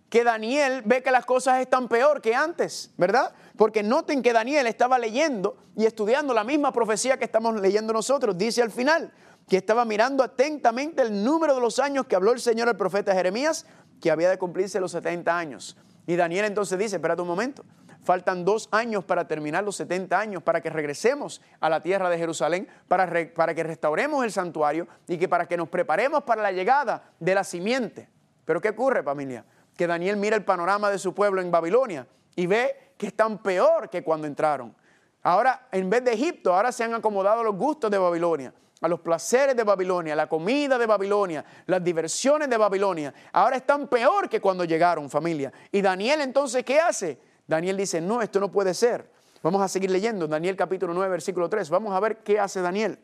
S1: Que Daniel ve que las cosas están peor que antes, ¿verdad? Porque noten que Daniel estaba leyendo y estudiando la misma profecía que estamos leyendo nosotros. Dice al final que estaba mirando atentamente el número de los años que habló el Señor al profeta Jeremías que había de cumplirse los 70 años. Y Daniel entonces dice, espérate un momento, faltan dos años para terminar los 70 años, para que regresemos a la tierra de Jerusalén, para, para que restauremos el santuario y que para que nos preparemos para la llegada de la simiente. Pero ¿qué ocurre, familia? Que Daniel mira el panorama de su pueblo en Babilonia y ve que están peor que cuando entraron. Ahora, en vez de Egipto, ahora se han acomodado los gustos de Babilonia a los placeres de Babilonia, la comida de Babilonia, las diversiones de Babilonia. Ahora están peor que cuando llegaron, familia. Y Daniel entonces, ¿qué hace? Daniel dice, no, esto no puede ser. Vamos a seguir leyendo, Daniel capítulo 9, versículo 3. Vamos a ver qué hace Daniel.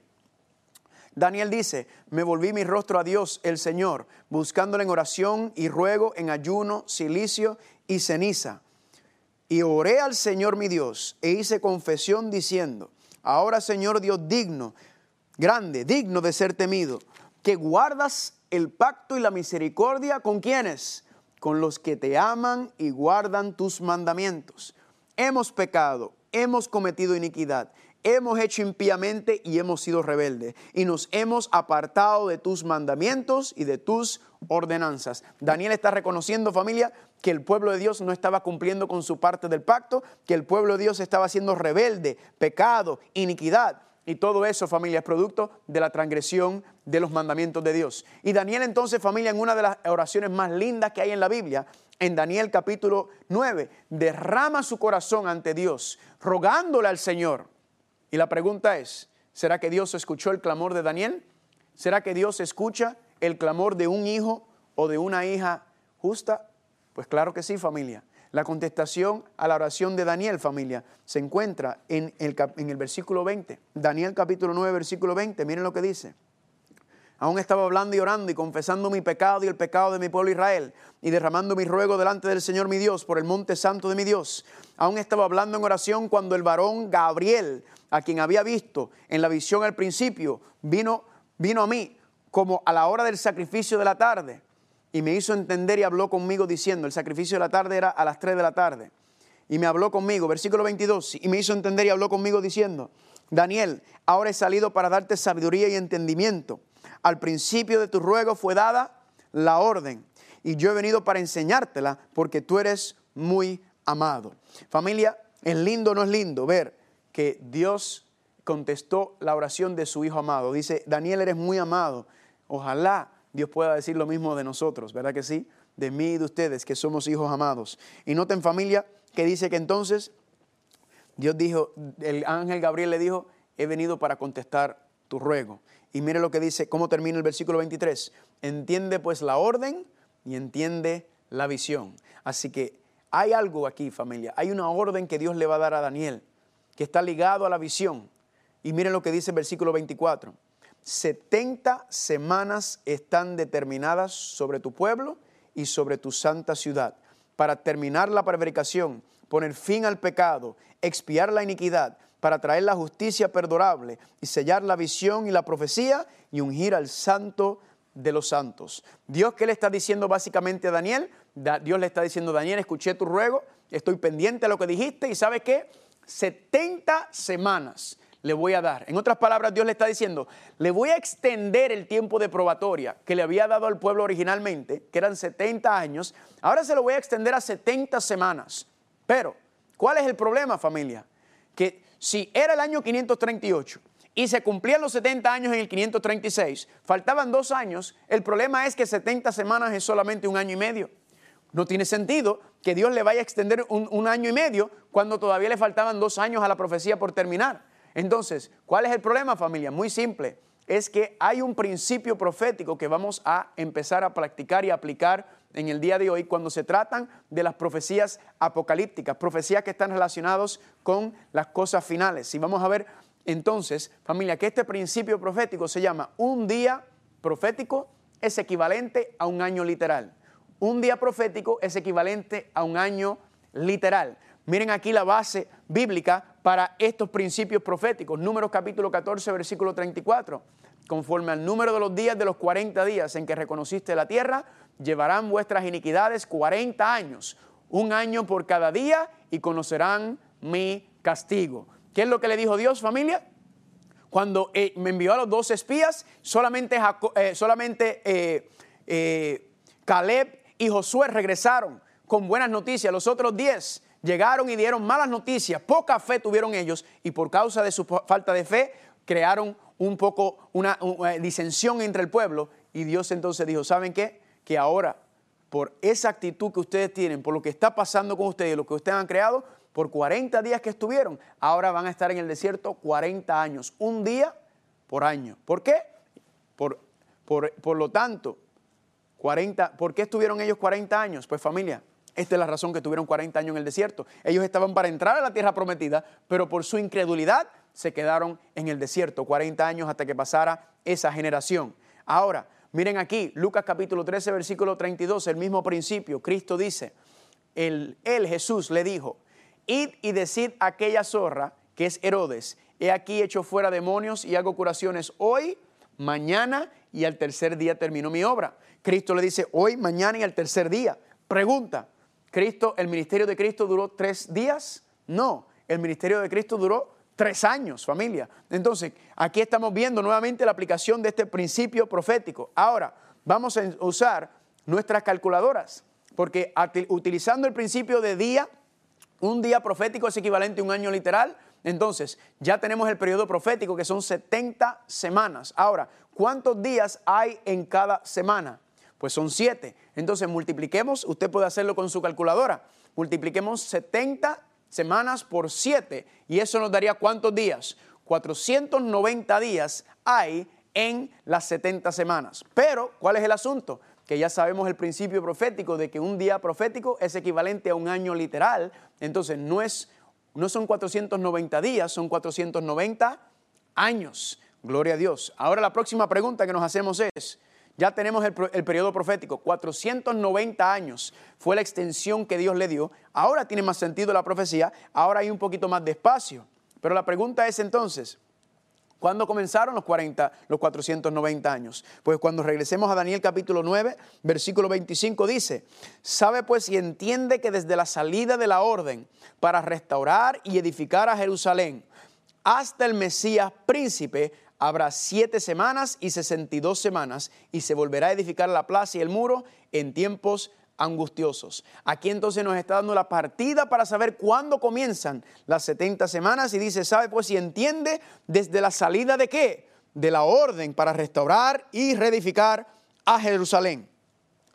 S1: Daniel dice, me volví mi rostro a Dios, el Señor, buscándole en oración y ruego, en ayuno, silicio y ceniza. Y oré al Señor mi Dios e hice confesión diciendo, ahora Señor Dios digno, grande, digno de ser temido, que guardas el pacto y la misericordia con quienes, con los que te aman y guardan tus mandamientos. Hemos pecado, hemos cometido iniquidad, hemos hecho impíamente y hemos sido rebeldes, y nos hemos apartado de tus mandamientos y de tus ordenanzas. Daniel está reconociendo, familia, que el pueblo de Dios no estaba cumpliendo con su parte del pacto, que el pueblo de Dios estaba siendo rebelde, pecado, iniquidad. Y todo eso, familia, es producto de la transgresión de los mandamientos de Dios. Y Daniel entonces, familia, en una de las oraciones más lindas que hay en la Biblia, en Daniel capítulo 9, derrama su corazón ante Dios, rogándole al Señor. Y la pregunta es, ¿será que Dios escuchó el clamor de Daniel? ¿Será que Dios escucha el clamor de un hijo o de una hija justa? Pues claro que sí, familia. La contestación a la oración de Daniel, familia, se encuentra en el, en el versículo 20. Daniel capítulo 9, versículo 20. Miren lo que dice. Aún estaba hablando y orando y confesando mi pecado y el pecado de mi pueblo Israel y derramando mi ruego delante del Señor mi Dios por el monte santo de mi Dios. Aún estaba hablando en oración cuando el varón Gabriel, a quien había visto en la visión al principio, vino, vino a mí como a la hora del sacrificio de la tarde y me hizo entender y habló conmigo diciendo, el sacrificio de la tarde era a las 3 de la tarde. Y me habló conmigo, versículo 22, y me hizo entender y habló conmigo diciendo, Daniel, ahora he salido para darte sabiduría y entendimiento. Al principio de tu ruego fue dada la orden, y yo he venido para enseñártela porque tú eres muy amado. Familia, es lindo o no es lindo ver que Dios contestó la oración de su hijo amado. Dice, Daniel, eres muy amado. Ojalá Dios pueda decir lo mismo de nosotros, ¿verdad que sí? De mí y de ustedes, que somos hijos amados. Y noten familia que dice que entonces Dios dijo, el ángel Gabriel le dijo, he venido para contestar tu ruego. Y mire lo que dice, cómo termina el versículo 23. Entiende pues la orden y entiende la visión. Así que hay algo aquí, familia. Hay una orden que Dios le va a dar a Daniel, que está ligado a la visión. Y miren lo que dice el versículo 24. 70 semanas están determinadas sobre tu pueblo y sobre tu santa ciudad, para terminar la prevaricación, poner fin al pecado, expiar la iniquidad, para traer la justicia perdurable y sellar la visión y la profecía y ungir al santo de los santos. Dios, ¿qué le está diciendo básicamente a Daniel? Dios le está diciendo, Daniel, escuché tu ruego, estoy pendiente de lo que dijiste y ¿sabes qué? 70 semanas le voy a dar. En otras palabras, Dios le está diciendo, le voy a extender el tiempo de probatoria que le había dado al pueblo originalmente, que eran 70 años, ahora se lo voy a extender a 70 semanas. Pero, ¿cuál es el problema, familia? Que si era el año 538 y se cumplían los 70 años en el 536, faltaban dos años, el problema es que 70 semanas es solamente un año y medio. No tiene sentido que Dios le vaya a extender un, un año y medio cuando todavía le faltaban dos años a la profecía por terminar. Entonces, ¿cuál es el problema familia? Muy simple. Es que hay un principio profético que vamos a empezar a practicar y aplicar en el día de hoy cuando se tratan de las profecías apocalípticas, profecías que están relacionadas con las cosas finales. Y vamos a ver entonces, familia, que este principio profético se llama un día profético es equivalente a un año literal. Un día profético es equivalente a un año literal. Miren aquí la base bíblica para estos principios proféticos. Números capítulo 14, versículo 34. Conforme al número de los días de los 40 días en que reconociste la tierra, llevarán vuestras iniquidades 40 años, un año por cada día, y conocerán mi castigo. ¿Qué es lo que le dijo Dios, familia? Cuando eh, me envió a los dos espías, solamente, eh, solamente eh, Caleb y Josué regresaron con buenas noticias. Los otros diez llegaron y dieron malas noticias, poca fe tuvieron ellos y por causa de su falta de fe crearon un poco una, eh, disensión entre el pueblo y Dios entonces dijo, ¿saben qué? Que ahora por esa actitud que ustedes tienen, por lo que está pasando con ustedes, lo que ustedes han creado, por 40 días que estuvieron, ahora van a estar en el desierto 40 años, un día por año. ¿Por qué? Por, por, por lo tanto, 40, ¿por qué estuvieron ellos 40 años? Pues familia, esta es la razón que tuvieron 40 años en el desierto. Ellos estaban para entrar a la tierra prometida, pero por su incredulidad se quedaron en el desierto 40 años hasta que pasara esa generación. Ahora, miren aquí, Lucas capítulo 13, versículo 32, el mismo principio. Cristo dice, él, él Jesús le dijo, id y decid a aquella zorra que es Herodes, he aquí hecho fuera demonios y hago curaciones hoy, mañana y al tercer día termino mi obra. Cristo le dice, hoy, mañana y al tercer día. Pregunta, Cristo, el ministerio de Cristo duró tres días. No, el ministerio de Cristo duró tres años, familia. Entonces, aquí estamos viendo nuevamente la aplicación de este principio profético. Ahora, vamos a usar nuestras calculadoras, porque utilizando el principio de día, un día profético es equivalente a un año literal. Entonces, ya tenemos el periodo profético que son 70 semanas. Ahora, ¿cuántos días hay en cada semana? Pues son siete. Entonces multipliquemos, usted puede hacerlo con su calculadora. Multipliquemos 70 semanas por 7 y eso nos daría cuántos días? 490 días hay en las 70 semanas. Pero, ¿cuál es el asunto? Que ya sabemos el principio profético de que un día profético es equivalente a un año literal. Entonces, no, es, no son 490 días, son 490 años. Gloria a Dios. Ahora la próxima pregunta que nos hacemos es, ya tenemos el, periodo profético, 490 años fue la extensión que Dios le dio. Ahora tiene más sentido la profecía, ahora hay un poquito más de espacio. Pero la pregunta es entonces, ¿Cuándo comenzaron los 40, los 490 años? Pues cuando regresemos a Daniel capítulo 9, versículo 25 dice, sabe pues y entiende que desde la salida de la orden para restaurar y edificar a Jerusalén hasta el Mesías príncipe habrá siete semanas y sesenta y dos semanas y se volverá a edificar la plaza y el muro en tiempos angustiosos. Aquí entonces nos está dando la partida para saber cuándo comienzan las 70 semanas y dice, ¿sabe pues si entiende desde la salida de qué? De la orden para restaurar y reedificar a Jerusalén.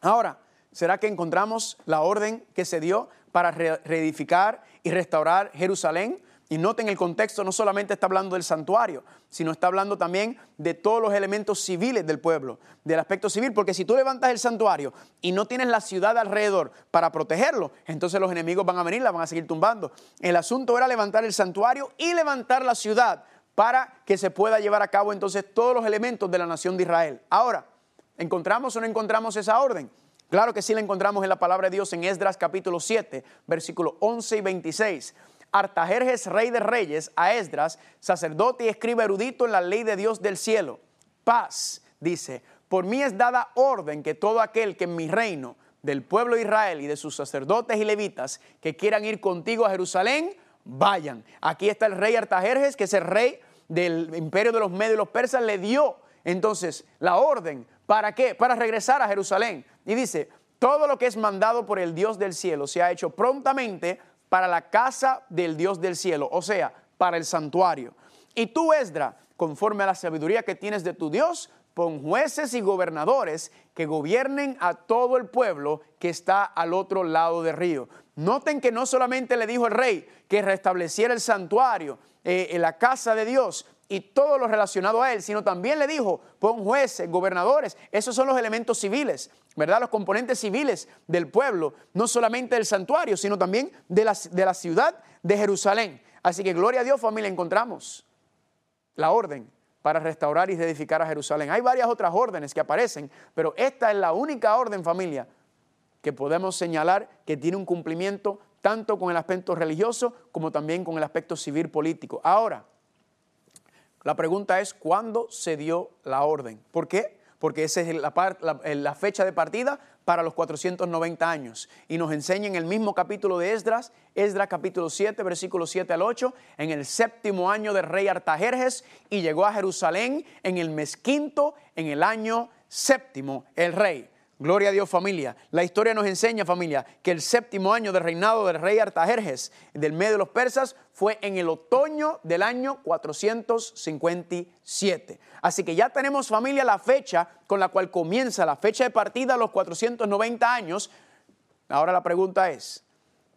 S1: Ahora, ¿será que encontramos la orden que se dio para reedificar y restaurar Jerusalén? Y noten el contexto, no solamente está hablando del santuario, sino está hablando también de todos los elementos civiles del pueblo, del aspecto civil, porque si tú levantas el santuario y no tienes la ciudad alrededor para protegerlo, entonces los enemigos van a venir, la van a seguir tumbando. El asunto era levantar el santuario y levantar la ciudad para que se pueda llevar a cabo entonces todos los elementos de la nación de Israel. Ahora, ¿encontramos o no encontramos esa orden? Claro que sí la encontramos en la palabra de Dios en Esdras capítulo 7, versículos 11 y 26. Artajerjes, rey de reyes, a Esdras, sacerdote y escriba erudito en la ley de Dios del cielo. Paz, dice, por mí es dada orden que todo aquel que en mi reino, del pueblo de Israel y de sus sacerdotes y levitas, que quieran ir contigo a Jerusalén, vayan. Aquí está el rey Artajerjes, que es el rey del imperio de los medios y los persas, le dio entonces la orden. ¿Para qué? Para regresar a Jerusalén. Y dice, todo lo que es mandado por el Dios del cielo se ha hecho prontamente para la casa del Dios del cielo, o sea, para el santuario. Y tú, Esdra, conforme a la sabiduría que tienes de tu Dios, pon jueces y gobernadores que gobiernen a todo el pueblo que está al otro lado del río. Noten que no solamente le dijo el rey que restableciera el santuario, eh, en la casa de Dios, y todo lo relacionado a él, sino también le dijo, pon jueces, gobernadores, esos son los elementos civiles, ¿verdad? Los componentes civiles del pueblo, no solamente del santuario, sino también de la, de la ciudad de Jerusalén. Así que gloria a Dios familia, encontramos la orden para restaurar y edificar a Jerusalén. Hay varias otras órdenes que aparecen, pero esta es la única orden familia que podemos señalar que tiene un cumplimiento tanto con el aspecto religioso como también con el aspecto civil político. Ahora, la pregunta es, ¿cuándo se dio la orden? ¿Por qué? Porque esa es la, fecha de partida para los 490 años. Y nos enseña en el mismo capítulo de Esdras, Esdras capítulo 7, versículo 7 al 8, en el séptimo año del rey Artajerjes, y llegó a Jerusalén en el mes quinto, en el año séptimo, el rey. Gloria a Dios familia. La historia nos enseña familia que el séptimo año del reinado del rey Artajerjes del medio de los persas fue en el otoño del año 457. Así que ya tenemos familia la fecha con la cual comienza la fecha de partida a los 490 años. Ahora la pregunta es,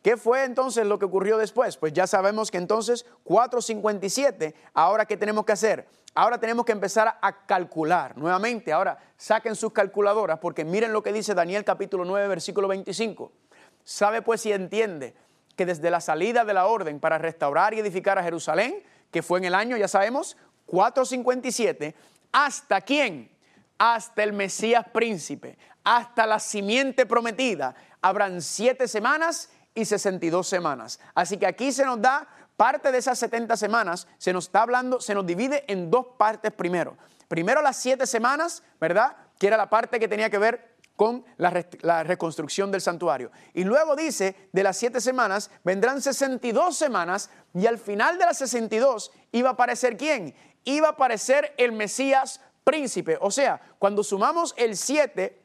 S1: ¿Qué fue entonces lo que ocurrió después? Pues ya sabemos que entonces 457, ahora ¿qué tenemos que hacer? Ahora tenemos que empezar a calcular nuevamente. Ahora saquen sus calculadoras porque miren lo que dice Daniel capítulo 9 versículo 25. Sabe pues y entiende que desde la salida de la orden para restaurar y edificar a Jerusalén, que fue en el año, ya sabemos, 457, hasta quién? Hasta el Mesías príncipe, hasta la simiente prometida. Habrán siete semanas y 62 semanas. Así que aquí se nos da parte de esas 70 semanas, se nos está hablando, se nos divide en dos partes primero. Primero las siete semanas, ¿verdad? Que era la parte que tenía que ver con la, reconstrucción del santuario. Y luego dice, de las siete semanas vendrán 62 semanas y al final de las 62 iba a aparecer quién? Iba a aparecer el Mesías príncipe. O sea, cuando sumamos el 7,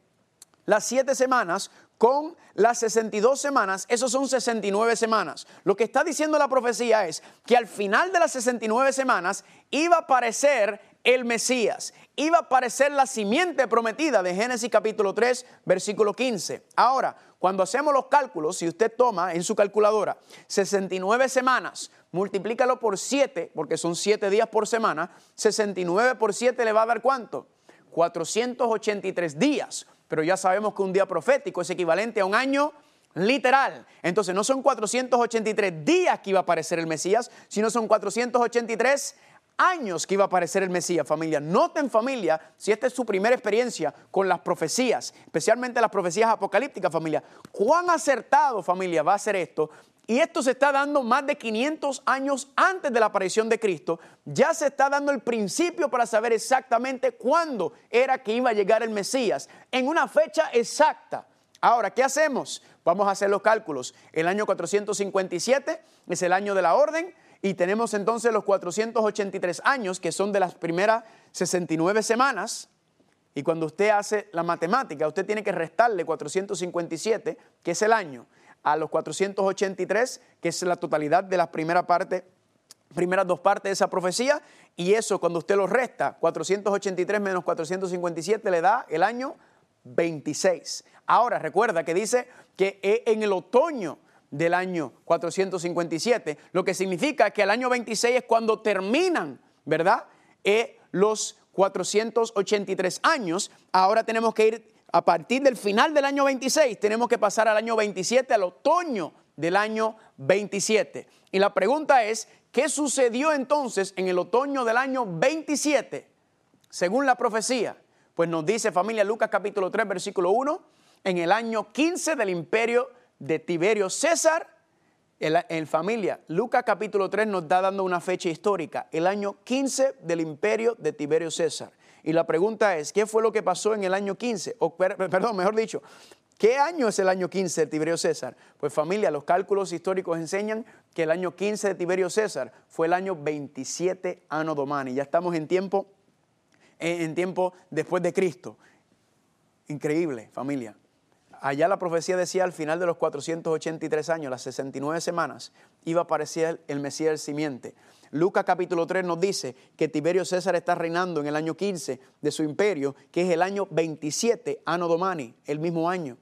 S1: las siete semanas, con las 62 semanas, esos son 69 semanas. Lo que está diciendo la profecía es que al final de las 69 semanas iba a aparecer el Mesías, iba a aparecer la simiente prometida de Génesis capítulo 3, versículo 15. Ahora, cuando hacemos los cálculos, si usted toma en su calculadora 69 semanas, multiplícalo por 7, porque son 7 días por semana, 69 por 7 le va a dar cuánto? 483 días pero ya sabemos que un día profético es equivalente a un año literal. Entonces no son 483 días que iba a aparecer el Mesías, sino son 483 años que iba a aparecer el Mesías, familia. Noten, familia, si esta es su primera experiencia con las profecías, especialmente las profecías apocalípticas, familia, cuán acertado, familia, va a ser esto y esto se está dando más de 500 años antes de la aparición de Cristo. Ya se está dando el principio para saber exactamente cuándo era que iba a llegar el Mesías, en una fecha exacta. Ahora, ¿qué hacemos? Vamos a hacer los cálculos. El año 457 es el año de la orden y tenemos entonces los 483 años, que son de las primeras 69 semanas. Y cuando usted hace la matemática, usted tiene que restarle 457, que es el año a los 483, que es la totalidad de las primera parte, primeras dos partes de esa profecía, y eso cuando usted lo resta, 483 menos 457 le da el año 26. Ahora recuerda que dice que en el otoño del año 457, lo que significa que el año 26 es cuando terminan, ¿verdad? Eh, los 483 años. Ahora tenemos que ir a partir del final del año 26, tenemos que pasar al año 27, al otoño del año 27. Y la pregunta es, ¿qué sucedió entonces en el otoño del año 27? Según la profecía, pues nos dice familia Lucas capítulo 3 versículo 1, en el año 15 del imperio de Tiberio César, en, familia, Lucas capítulo 3 nos está dando una fecha histórica, el año 15 del imperio de Tiberio César. Y la pregunta es, ¿qué fue lo que pasó en el año 15? O, perdón, mejor dicho, ¿qué año es el año 15 de Tiberio César? Pues familia, los cálculos históricos enseñan que el año 15 de Tiberio César fue el año 27 Ano Domani. Ya estamos en tiempo, en tiempo después de Cristo. Increíble, familia. Allá la profecía decía al final de los 483 años, las 69 semanas, iba a aparecer el Mesías del simiente. Lucas capítulo 3 nos dice que Tiberio César está reinando en el año 15 de su imperio, que es el año 27, Anno Domani, el mismo año.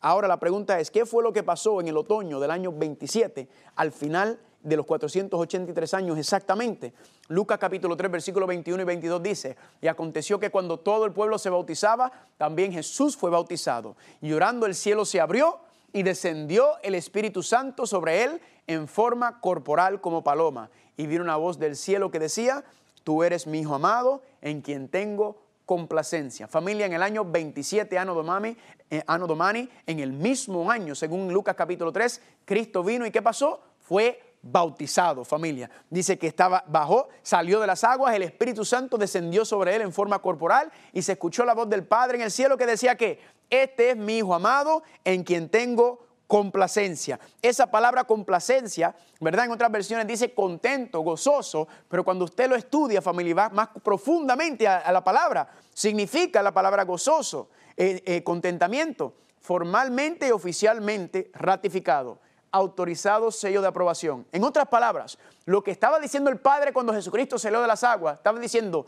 S1: Ahora la pregunta es, ¿qué fue lo que pasó en el otoño del año 27 al final de los 483 años exactamente? Lucas capítulo 3 versículo 21 y 22 dice, y aconteció que cuando todo el pueblo se bautizaba, también Jesús fue bautizado. Y orando el cielo se abrió y descendió el Espíritu Santo sobre él en forma corporal como paloma y vino una voz del cielo que decía, tú eres mi hijo amado en quien tengo complacencia. Familia, en el año 27 Ano Domani, eh, Domani, en el mismo año, según Lucas capítulo 3, Cristo vino y ¿qué pasó? Fue bautizado, familia. Dice que estaba bajó, salió de las aguas, el Espíritu Santo descendió sobre él en forma corporal y se escuchó la voz del Padre en el cielo que decía que este es mi hijo amado en quien tengo complacencia. Esa palabra complacencia, ¿verdad? En otras versiones dice contento, gozoso, pero cuando usted lo estudia, familia, va más profundamente a, la palabra, significa la palabra gozoso, eh, eh, contentamiento, formalmente y oficialmente ratificado, autorizado sello de aprobación. En otras palabras, lo que estaba diciendo el Padre cuando Jesucristo salió de las aguas, estaba diciendo,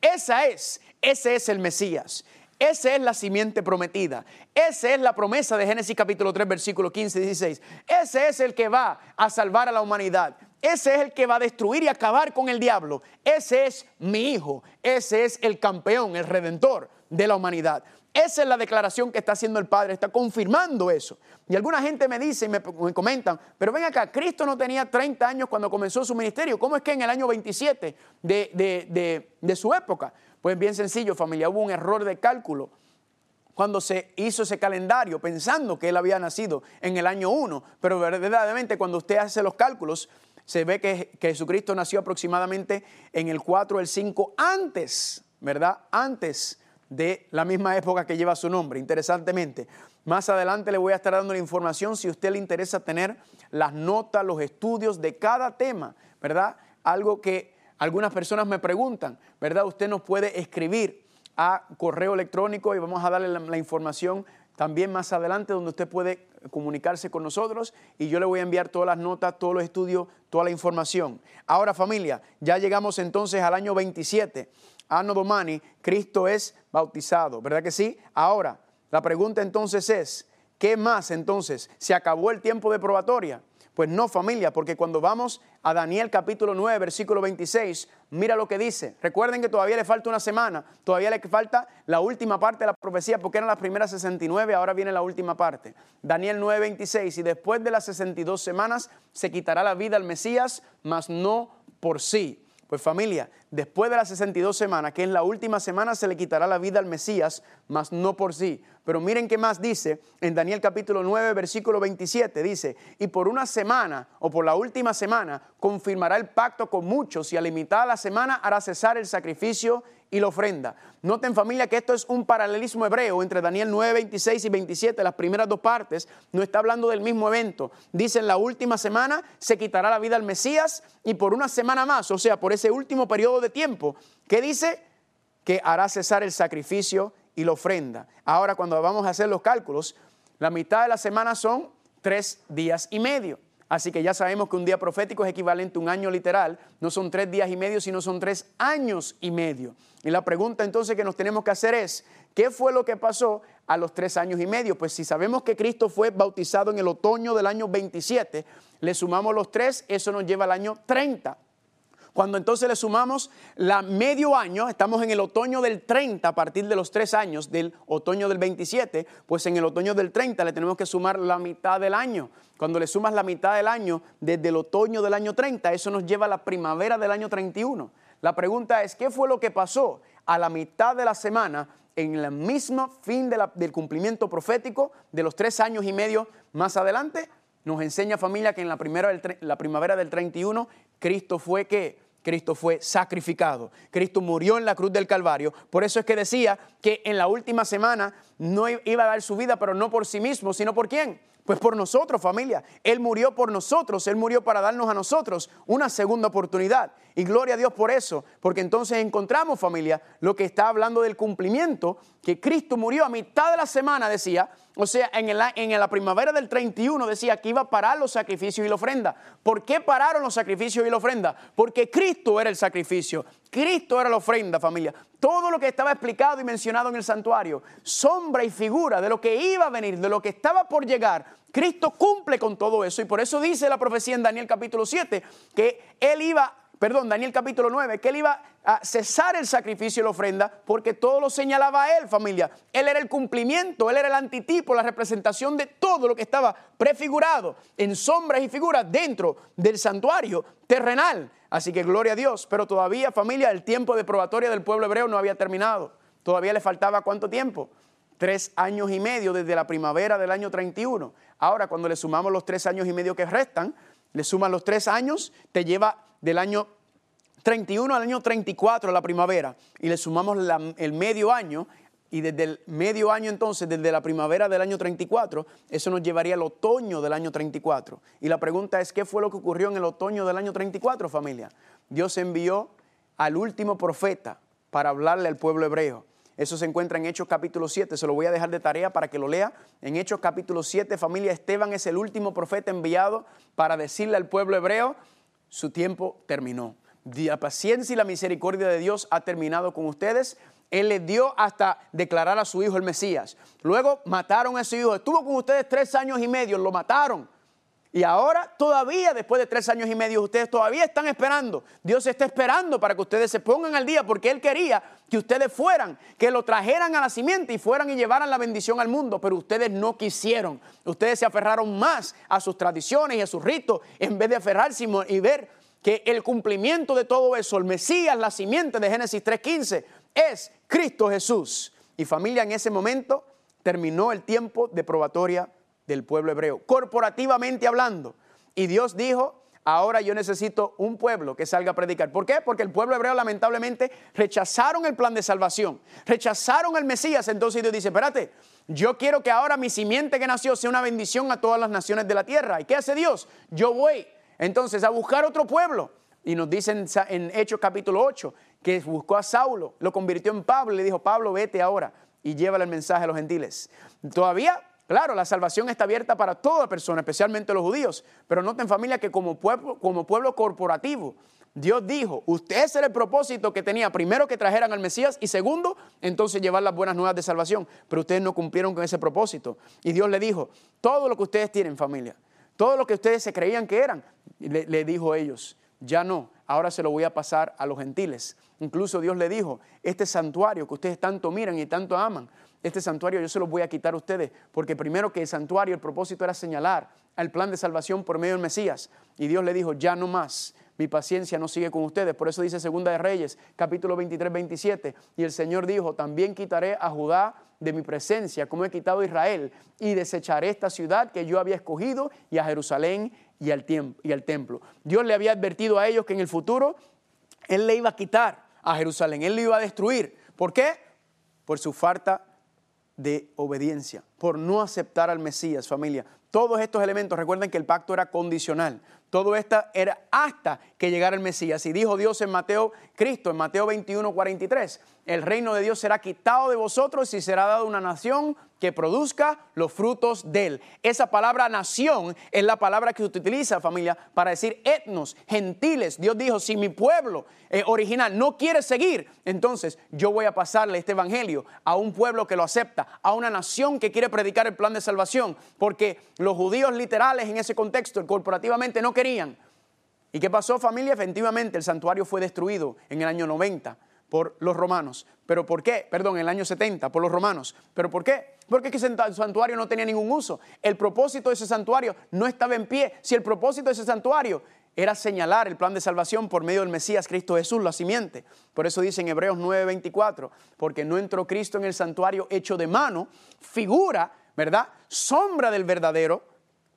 S1: esa es, ese es el Mesías. Esa es la simiente prometida. Esa es la promesa de Génesis capítulo 3, versículo 15 y 16. Ese es el que va a salvar a la humanidad. Ese es el que va a destruir y acabar con el diablo. Ese es mi hijo. Ese es el campeón, el redentor de la humanidad. Esa es la declaración que está haciendo el Padre, está confirmando eso. Y alguna gente me dice y me, comentan, pero ven acá, Cristo no tenía 30 años cuando comenzó su ministerio. ¿Cómo es que en el año 27 de, de su época? Pues bien sencillo, familia, hubo un error de cálculo cuando se hizo ese calendario pensando que él había nacido en el año 1, pero verdaderamente cuando usted hace los cálculos, se ve que, Jesucristo nació aproximadamente en el 4 o el 5 antes, ¿verdad? Antes de la misma época que lleva su nombre, interesantemente. Más adelante le voy a estar dando la información si a usted le interesa tener las notas, los estudios de cada tema, ¿verdad? Algo que algunas personas me preguntan, ¿verdad? Usted nos puede escribir a correo electrónico y vamos a darle la, información también más adelante donde usted puede comunicarse con nosotros y yo le voy a enviar todas las notas, todos los estudios, toda la información. Ahora familia, ya llegamos entonces al año 27, Anno Domani, Cristo es bautizado, ¿verdad que sí? Ahora, la pregunta entonces es, ¿qué más entonces? ¿Se acabó el tiempo de probatoria? Pues no familia, porque cuando vamos a Daniel capítulo 9, versículo 26, mira lo que dice. Recuerden que todavía le falta una semana, todavía le falta la última parte de la profecía, porque eran las primeras 69, ahora viene la última parte. Daniel 9, 26, y después de las 62 semanas se quitará la vida al Mesías, mas no por sí. Pues familia, después de las 62 semanas, que es la última semana, se le quitará la vida al Mesías, mas no por sí. Pero miren qué más dice en Daniel capítulo 9, versículo 27. Dice, y por una semana o por la última semana confirmará el pacto con muchos y a limitada la semana hará cesar el sacrificio y la ofrenda. Noten familia que esto es un paralelismo hebreo entre Daniel 9, 26 y 27, las primeras dos partes, no está hablando del mismo evento. Dice en la última semana se quitará la vida al Mesías y por una semana más, o sea, por ese último periodo de tiempo, ¿qué dice? Que hará cesar el sacrificio y la ofrenda. Ahora cuando vamos a hacer los cálculos, la mitad de la semana son tres días y medio. Así que ya sabemos que un día profético es equivalente a un año literal. No son tres días y medio, sino son tres años y medio. Y la pregunta entonces que nos tenemos que hacer es, ¿qué fue lo que pasó a los tres años y medio? Pues si sabemos que Cristo fue bautizado en el otoño del año 27, le sumamos los tres, eso nos lleva al año 30. Cuando entonces le sumamos la medio año, estamos en el otoño del 30 a partir de los tres años del otoño del 27, pues en el otoño del 30 le tenemos que sumar la mitad del año. Cuando le sumas la mitad del año desde el otoño del año 30, eso nos lleva a la primavera del año 31. La pregunta es, ¿qué fue lo que pasó a la mitad de la semana en el mismo fin del cumplimiento profético de los tres años y medio más adelante? Nos enseña familia que en la, primera la primavera del 31 Cristo fue que Cristo fue sacrificado. Cristo murió en la cruz del Calvario. Por eso es que decía que en la última semana no iba a dar su vida, pero no por sí mismo, sino por quién? Pues por nosotros, familia. Él murió por nosotros, Él murió para darnos a nosotros una segunda oportunidad. Y gloria a Dios por eso, porque entonces encontramos, familia, lo que está hablando del cumplimiento, que Cristo murió a mitad de la semana, decía, o sea, en, en la primavera del 31 decía que iba a parar los sacrificios y la ofrenda. ¿Por qué pararon los sacrificios y la ofrenda? Porque Cristo era el sacrificio, Cristo era la ofrenda, familia. Todo lo que estaba explicado y mencionado en el santuario, sombra y figura de lo que iba a venir, de lo que estaba por llegar, Cristo cumple con todo eso. Y por eso dice la profecía en Daniel capítulo 7 que Él iba perdón, Daniel capítulo 9, que él iba a cesar el sacrificio y la ofrenda porque todo lo señalaba a él, familia. Él era el cumplimiento, él era el antitipo, la representación de todo lo que estaba prefigurado en sombras y figuras dentro del santuario terrenal. Así que gloria a Dios, pero todavía, familia, el tiempo de probatoria del pueblo hebreo no había terminado. Todavía le faltaba cuánto tiempo? Tres años y medio desde la primavera del año 31. Ahora, cuando le sumamos los tres años y medio que restan, le suman los tres años, te lleva del año 31 al año 34, la primavera, y le sumamos el medio año, y desde el medio año entonces, desde la primavera del año 34, eso nos llevaría al otoño del año 34. Y la pregunta es, ¿qué fue lo que ocurrió en el otoño del año 34, familia? Dios envió al último profeta para hablarle al pueblo hebreo. Eso se encuentra en Hechos capítulo 7, se lo voy a dejar de tarea para que lo lea. En Hechos capítulo 7, familia, Esteban es el último profeta enviado para decirle al pueblo hebreo, su tiempo terminó. La paciencia y la misericordia de Dios ha terminado con ustedes. Él les dio hasta declarar a su hijo el Mesías. Luego mataron a su hijo. Estuvo con ustedes tres años y medio, lo mataron. Y ahora todavía, después de tres años y medio, ustedes todavía están esperando. Dios está esperando para que ustedes se pongan al día porque Él quería que ustedes fueran, que lo trajeran a la simiente y fueran y llevaran la bendición al mundo, pero ustedes no quisieron. Ustedes se aferraron más a sus tradiciones y a sus ritos en vez de aferrarse y ver que el cumplimiento de todo eso, el Mesías, la simiente de Génesis 3.15, es Cristo Jesús. Y familia, en ese momento terminó el tiempo de probatoria del pueblo hebreo, corporativamente hablando. Y Dios dijo, ahora yo necesito un pueblo que salga a predicar. ¿Por qué? Porque el pueblo hebreo lamentablemente rechazaron el plan de salvación, rechazaron el Mesías. Entonces Dios dice, espérate, yo quiero que ahora mi simiente que nació sea una bendición a todas las naciones de la tierra. ¿Y qué hace Dios? Yo voy entonces a buscar otro pueblo. Y nos dicen en Hechos capítulo 8 que buscó a Saulo, lo convirtió en Pablo y le dijo, Pablo, vete ahora y llévale el mensaje a los gentiles. Todavía, claro, la salvación está abierta para toda persona, especialmente los judíos, pero noten familia que como pueblo, como pueblo corporativo, Dios dijo, usted ese era el propósito que tenía, primero que trajeran al Mesías y segundo, entonces llevar las buenas nuevas de salvación, pero ustedes no cumplieron con ese propósito. Y Dios le dijo, todo lo que ustedes tienen familia, todo lo que ustedes se creían que eran, le, le dijo ellos, ya no, ahora se lo voy a pasar a los gentiles. Incluso Dios le dijo, este santuario que ustedes tanto miran y tanto aman, este santuario yo se lo voy a quitar a ustedes, porque primero que el santuario, el propósito era señalar al plan de salvación por medio del Mesías. Y Dios le dijo, ya no más, mi paciencia no sigue con ustedes. Por eso dice Segunda de Reyes, capítulo 23, 27. Y el Señor dijo, también quitaré a Judá de mi presencia, como he quitado a Israel, y desecharé esta ciudad que yo había escogido, y a Jerusalén y al, y al templo. Dios le había advertido a ellos que en el futuro Él le iba a quitar a Jerusalén, Él le iba a destruir. ¿Por qué? Por su falta de obediencia, por no aceptar al Mesías, familia. Todos estos elementos, recuerden que el pacto era condicional. Todo esto era hasta que llegara el Mesías. Y dijo Dios en Mateo, Cristo, en Mateo 21, 43, el reino de Dios será quitado de vosotros y será dado una nación que produzca los frutos de él. Esa palabra nación es la palabra que se utiliza, familia, para decir etnos, gentiles. Dios dijo, si mi pueblo eh, original no quiere seguir, entonces yo voy a pasarle este evangelio a un pueblo que lo acepta, a una nación que quiere predicar el plan de salvación, porque los judíos literales en ese contexto, corporativamente, no querían. ¿Y qué pasó familia? Efectivamente, el santuario fue destruido en el año 90 por los romanos. ¿Pero por qué? Perdón, en el año 70 por los romanos. ¿Pero por qué? Porque ese santuario no tenía ningún uso. El propósito de ese santuario no estaba en pie. Si el propósito de ese santuario era señalar el plan de salvación por medio del Mesías Cristo Jesús, la simiente. Por eso dice en Hebreos 9:24, porque no entró Cristo en el santuario hecho de mano, figura, ¿verdad? Sombra del verdadero,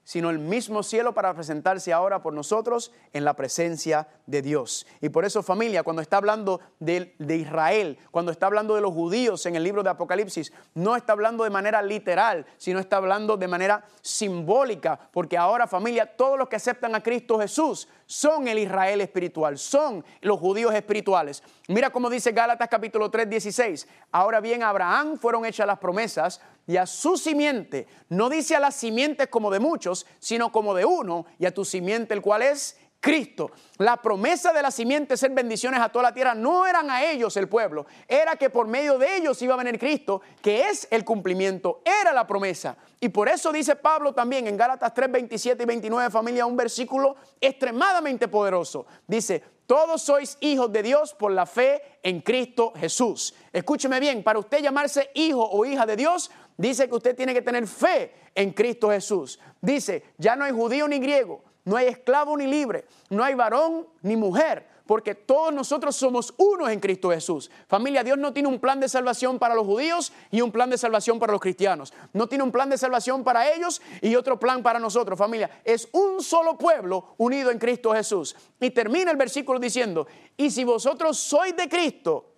S1: sino el mismo cielo para presentarse ahora por nosotros en la presencia de Dios. Y por eso familia, cuando está hablando de, Israel, cuando está hablando de los judíos en el libro de Apocalipsis, no está hablando de manera literal, sino está hablando de manera simbólica, porque ahora familia, todos los que aceptan a Cristo Jesús son el Israel espiritual, son los judíos espirituales. Mira cómo dice Gálatas capítulo 3, 16. Ahora bien, a Abraham fueron hechas las promesas y a su simiente, no dice a las simientes como de muchos, sino como de uno, y a tu simiente, el cual es Cristo. La promesa de la simiente ser bendiciones a toda la tierra no eran a ellos el pueblo, era que por medio de ellos iba a venir Cristo, que es el cumplimiento, era la promesa. Y por eso dice Pablo también en Gálatas 3, 27 y 29, familia, un versículo extremadamente poderoso. Dice, todos sois hijos de Dios por la fe en Cristo Jesús. Escúcheme bien, para usted llamarse hijo o hija de Dios, dice que usted tiene que tener fe en Cristo Jesús. Dice, ya no hay judío ni griego, no hay esclavo ni libre, no hay varón ni mujer, porque todos nosotros somos unos en Cristo Jesús. Familia, Dios no tiene un plan de salvación para los judíos y un plan de salvación para los cristianos. No tiene un plan de salvación para ellos y otro plan para nosotros. Familia, es un solo pueblo unido en Cristo Jesús. Y termina el versículo diciendo, y si vosotros sois de Cristo,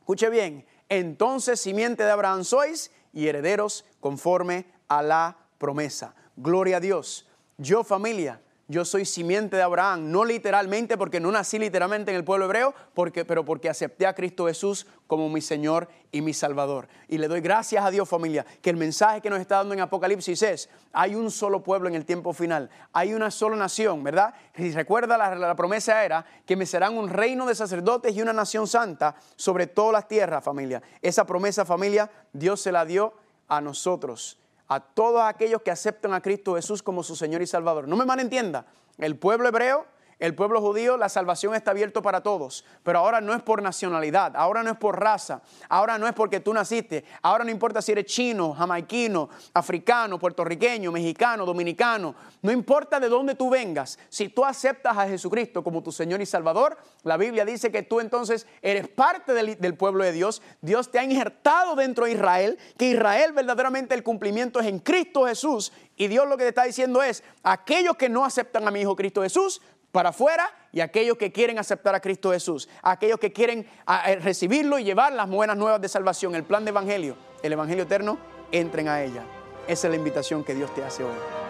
S1: escuche bien, entonces simiente de Abraham sois y herederos conforme a la promesa. Gloria a Dios. Yo familia, yo soy simiente de Abraham, no literalmente porque no nací literalmente en el pueblo hebreo, porque, pero porque acepté a Cristo Jesús como mi Señor y mi Salvador. Y le doy gracias a Dios familia, que el mensaje que nos está dando en Apocalipsis es, hay un solo pueblo en el tiempo final, hay una sola nación, ¿verdad? Y recuerda la, la promesa era que me serán un reino de sacerdotes y una nación santa sobre todas las tierras familia. Esa promesa familia Dios se la dio a nosotros a todos aquellos que aceptan a Cristo Jesús como su Señor y Salvador. No me malentienda, el pueblo hebreo el pueblo judío, la salvación está abierta para todos, pero ahora no es por nacionalidad, ahora no es por raza, ahora no es porque tú naciste, ahora no importa si eres chino, jamaiquino, africano, puertorriqueño, mexicano, dominicano, no importa de dónde tú vengas, si tú aceptas a Jesucristo como tu Señor y Salvador, la Biblia dice que tú entonces eres parte del, del pueblo de Dios, Dios te ha injertado dentro de Israel, que Israel verdaderamente el cumplimiento es en Cristo Jesús y Dios lo que te está diciendo es, aquellos que no aceptan a mi Hijo Cristo Jesús, para afuera y aquellos que quieren aceptar a Cristo Jesús, aquellos que quieren recibirlo y llevar las buenas nuevas de salvación, el plan de evangelio, el evangelio eterno, entren a ella. Esa es la invitación que Dios te hace hoy.